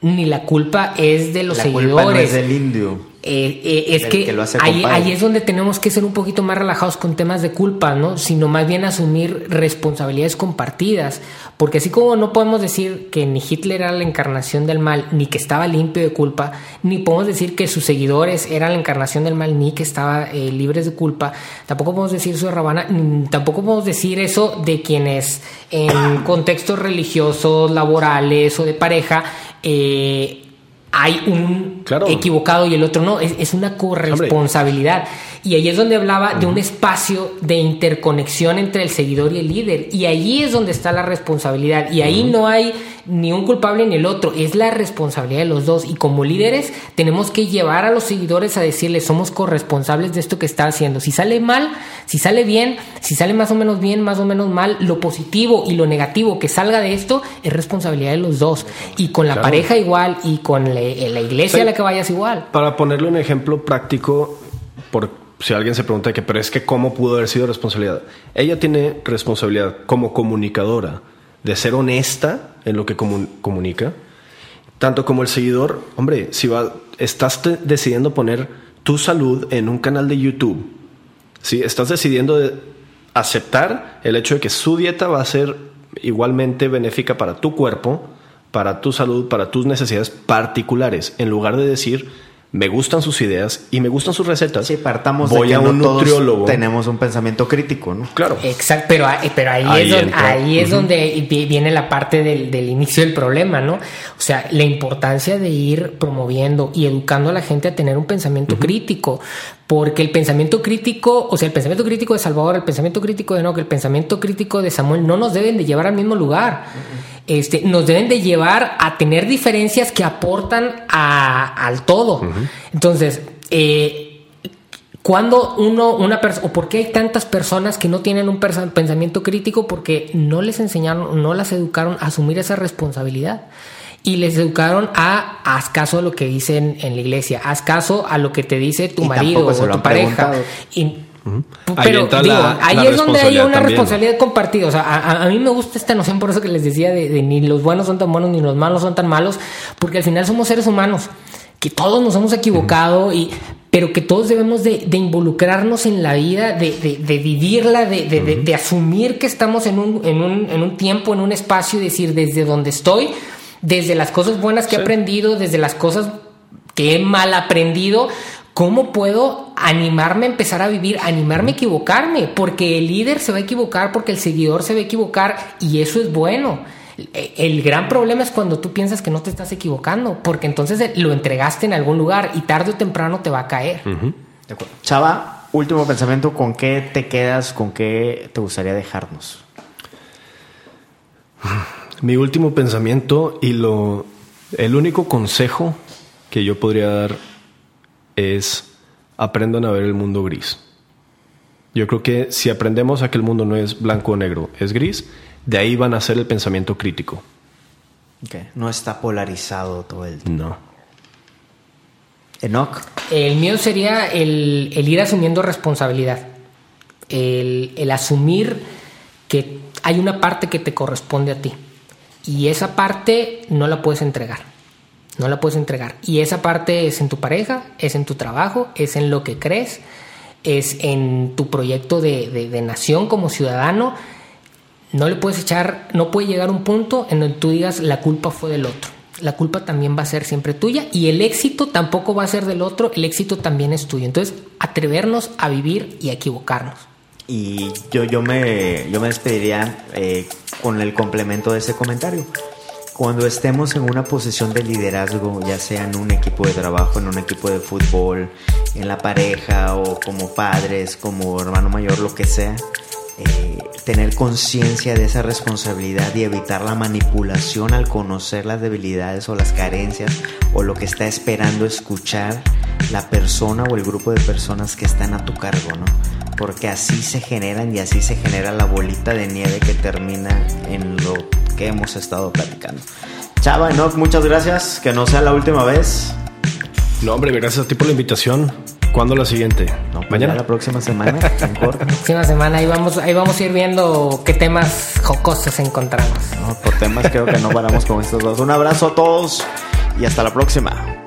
Ni la culpa es de los seguidores. La culpa no es del indio. Eh, eh, es que, ahí, es donde tenemos que ser un poquito más relajados con temas de culpa, ¿no? Sino más bien asumir responsabilidades compartidas. Porque así como no podemos decir que ni Hitler era la encarnación del mal, ni que estaba limpio de culpa, ni podemos decir que sus seguidores eran la encarnación del mal, ni que estaba eh, libres de culpa, tampoco podemos decir eso de Rabana, tampoco podemos decir eso de quienes en contextos religiosos, laborales o de pareja, eh, hay un equivocado y el otro no. Es, una corresponsabilidad. Y ahí es donde hablaba de un espacio de interconexión entre el seguidor y el líder. Y ahí es donde está la responsabilidad. Y ahí no hay ni un culpable ni el otro. Es la responsabilidad de los dos. Y como líderes tenemos que llevar a los seguidores a decirles somos corresponsables de esto que está haciendo. Si sale mal, si sale bien, si sale más o menos bien, más o menos mal, lo positivo y lo negativo que salga de esto es responsabilidad de los dos. Y con la pareja igual y con la, iglesia a la que vayas igual. Para ponerle un ejemplo práctico, por si alguien se pregunta que, pero es que cómo pudo haber sido responsabilidad. Ella tiene responsabilidad como comunicadora de ser honesta en lo que comunica, tanto como el seguidor. Hombre, si va, estás decidiendo poner tu salud en un canal de YouTube, si estás decidiendo aceptar el hecho de que su dieta va a ser igualmente benéfica para tu cuerpo, para tu salud, para tus necesidades particulares, en lugar de decir me gustan sus ideas y me gustan sus recetas. Sí, partamos Voy de que a un nutriólogo. Tenemos un pensamiento crítico, ¿no? Claro. Exacto, pero, pero ahí, es, donde, viene la parte del, inicio del problema, ¿no? O sea, la importancia de ir promoviendo y educando a la gente a tener un pensamiento crítico. Porque el pensamiento crítico, o sea, el pensamiento crítico de Salvador, el pensamiento crítico de que el pensamiento crítico de Samuel no nos deben de llevar al mismo lugar este, nos deben de llevar a tener diferencias que aportan al todo. Entonces, eh, cuando uno, una persona, o por qué hay tantas personas que no tienen un pensamiento crítico, porque no les enseñaron, no las educaron a asumir esa responsabilidad. Y les educaron a haz caso a lo que dicen en la iglesia, haz caso a lo que te dice tu marido o tu pareja. Y pero ahí, digo, ahí es donde hay una responsabilidad compartida. O sea, a, mí me gusta esta noción, por eso que les decía, de, ni los buenos son tan buenos ni los malos son tan malos, porque al final somos seres humanos, que todos nos hemos equivocado y pero que todos debemos de, involucrarnos en la vida, de, vivirla, de, asumir que estamos en un, en, un, en un tiempo, en un espacio, y decir, desde donde estoy, desde las cosas buenas que he aprendido, desde las cosas que he mal aprendido, ¿Cómo puedo animarme a empezar a vivir, animarme a equivocarme? Porque el líder se va a equivocar, porque el seguidor se va a equivocar y eso es bueno. El gran problema es cuando tú piensas que no te estás equivocando, porque entonces lo entregaste en algún lugar y tarde o temprano te va a caer. Chava, último pensamiento, ¿con qué te quedas? ¿Con qué te gustaría dejarnos? Mi último pensamiento y lo el único consejo que yo podría dar es aprendan a ver el mundo gris. Yo creo que si aprendemos a que el mundo no es blanco o negro, es gris, de ahí van a ser el pensamiento crítico. No está polarizado todo el tiempo. No. Enoch. El mío sería el, ir asumiendo responsabilidad. El, el asumir que hay una parte que te corresponde a ti. Y esa parte no la puedes entregar. No la puedes entregar. Y esa parte es en tu pareja, es en tu trabajo, es en lo que crees, es en tu proyecto de, nación como ciudadano no le puedes echar, no puede llegar un punto en donde tú digas la culpa fue del otro. La culpa también va a ser siempre tuya y el éxito tampoco va a ser del otro, el éxito también es tuyo. Entonces, atrevernos a vivir y a equivocarnos. Y yo, yo, me, yo me despediría eh, con el complemento de ese comentario. Cuando estemos en una posición de liderazgo, ya sea en un equipo de trabajo, en un equipo de fútbol, en la pareja o como padres, como hermano mayor, lo que sea, eh, tener conciencia de esa responsabilidad y evitar la manipulación al conocer las debilidades o las carencias o lo que está esperando escuchar la persona o el grupo de personas que están a tu cargo, ¿no? Porque así se generan y así se genera la bolita de nieve que termina en lo que hemos estado platicando. Chava, no, muchas gracias, que no sea la última vez. No, hombre, gracias a ti por la invitación. ¿Cuándo la siguiente? Pues Mañana. la próxima semana. la próxima semana ahí vamos, ahí vamos a ir viendo qué temas jocosos encontramos. por temas creo que no paramos con estos dos. Un abrazo a todos y hasta la próxima.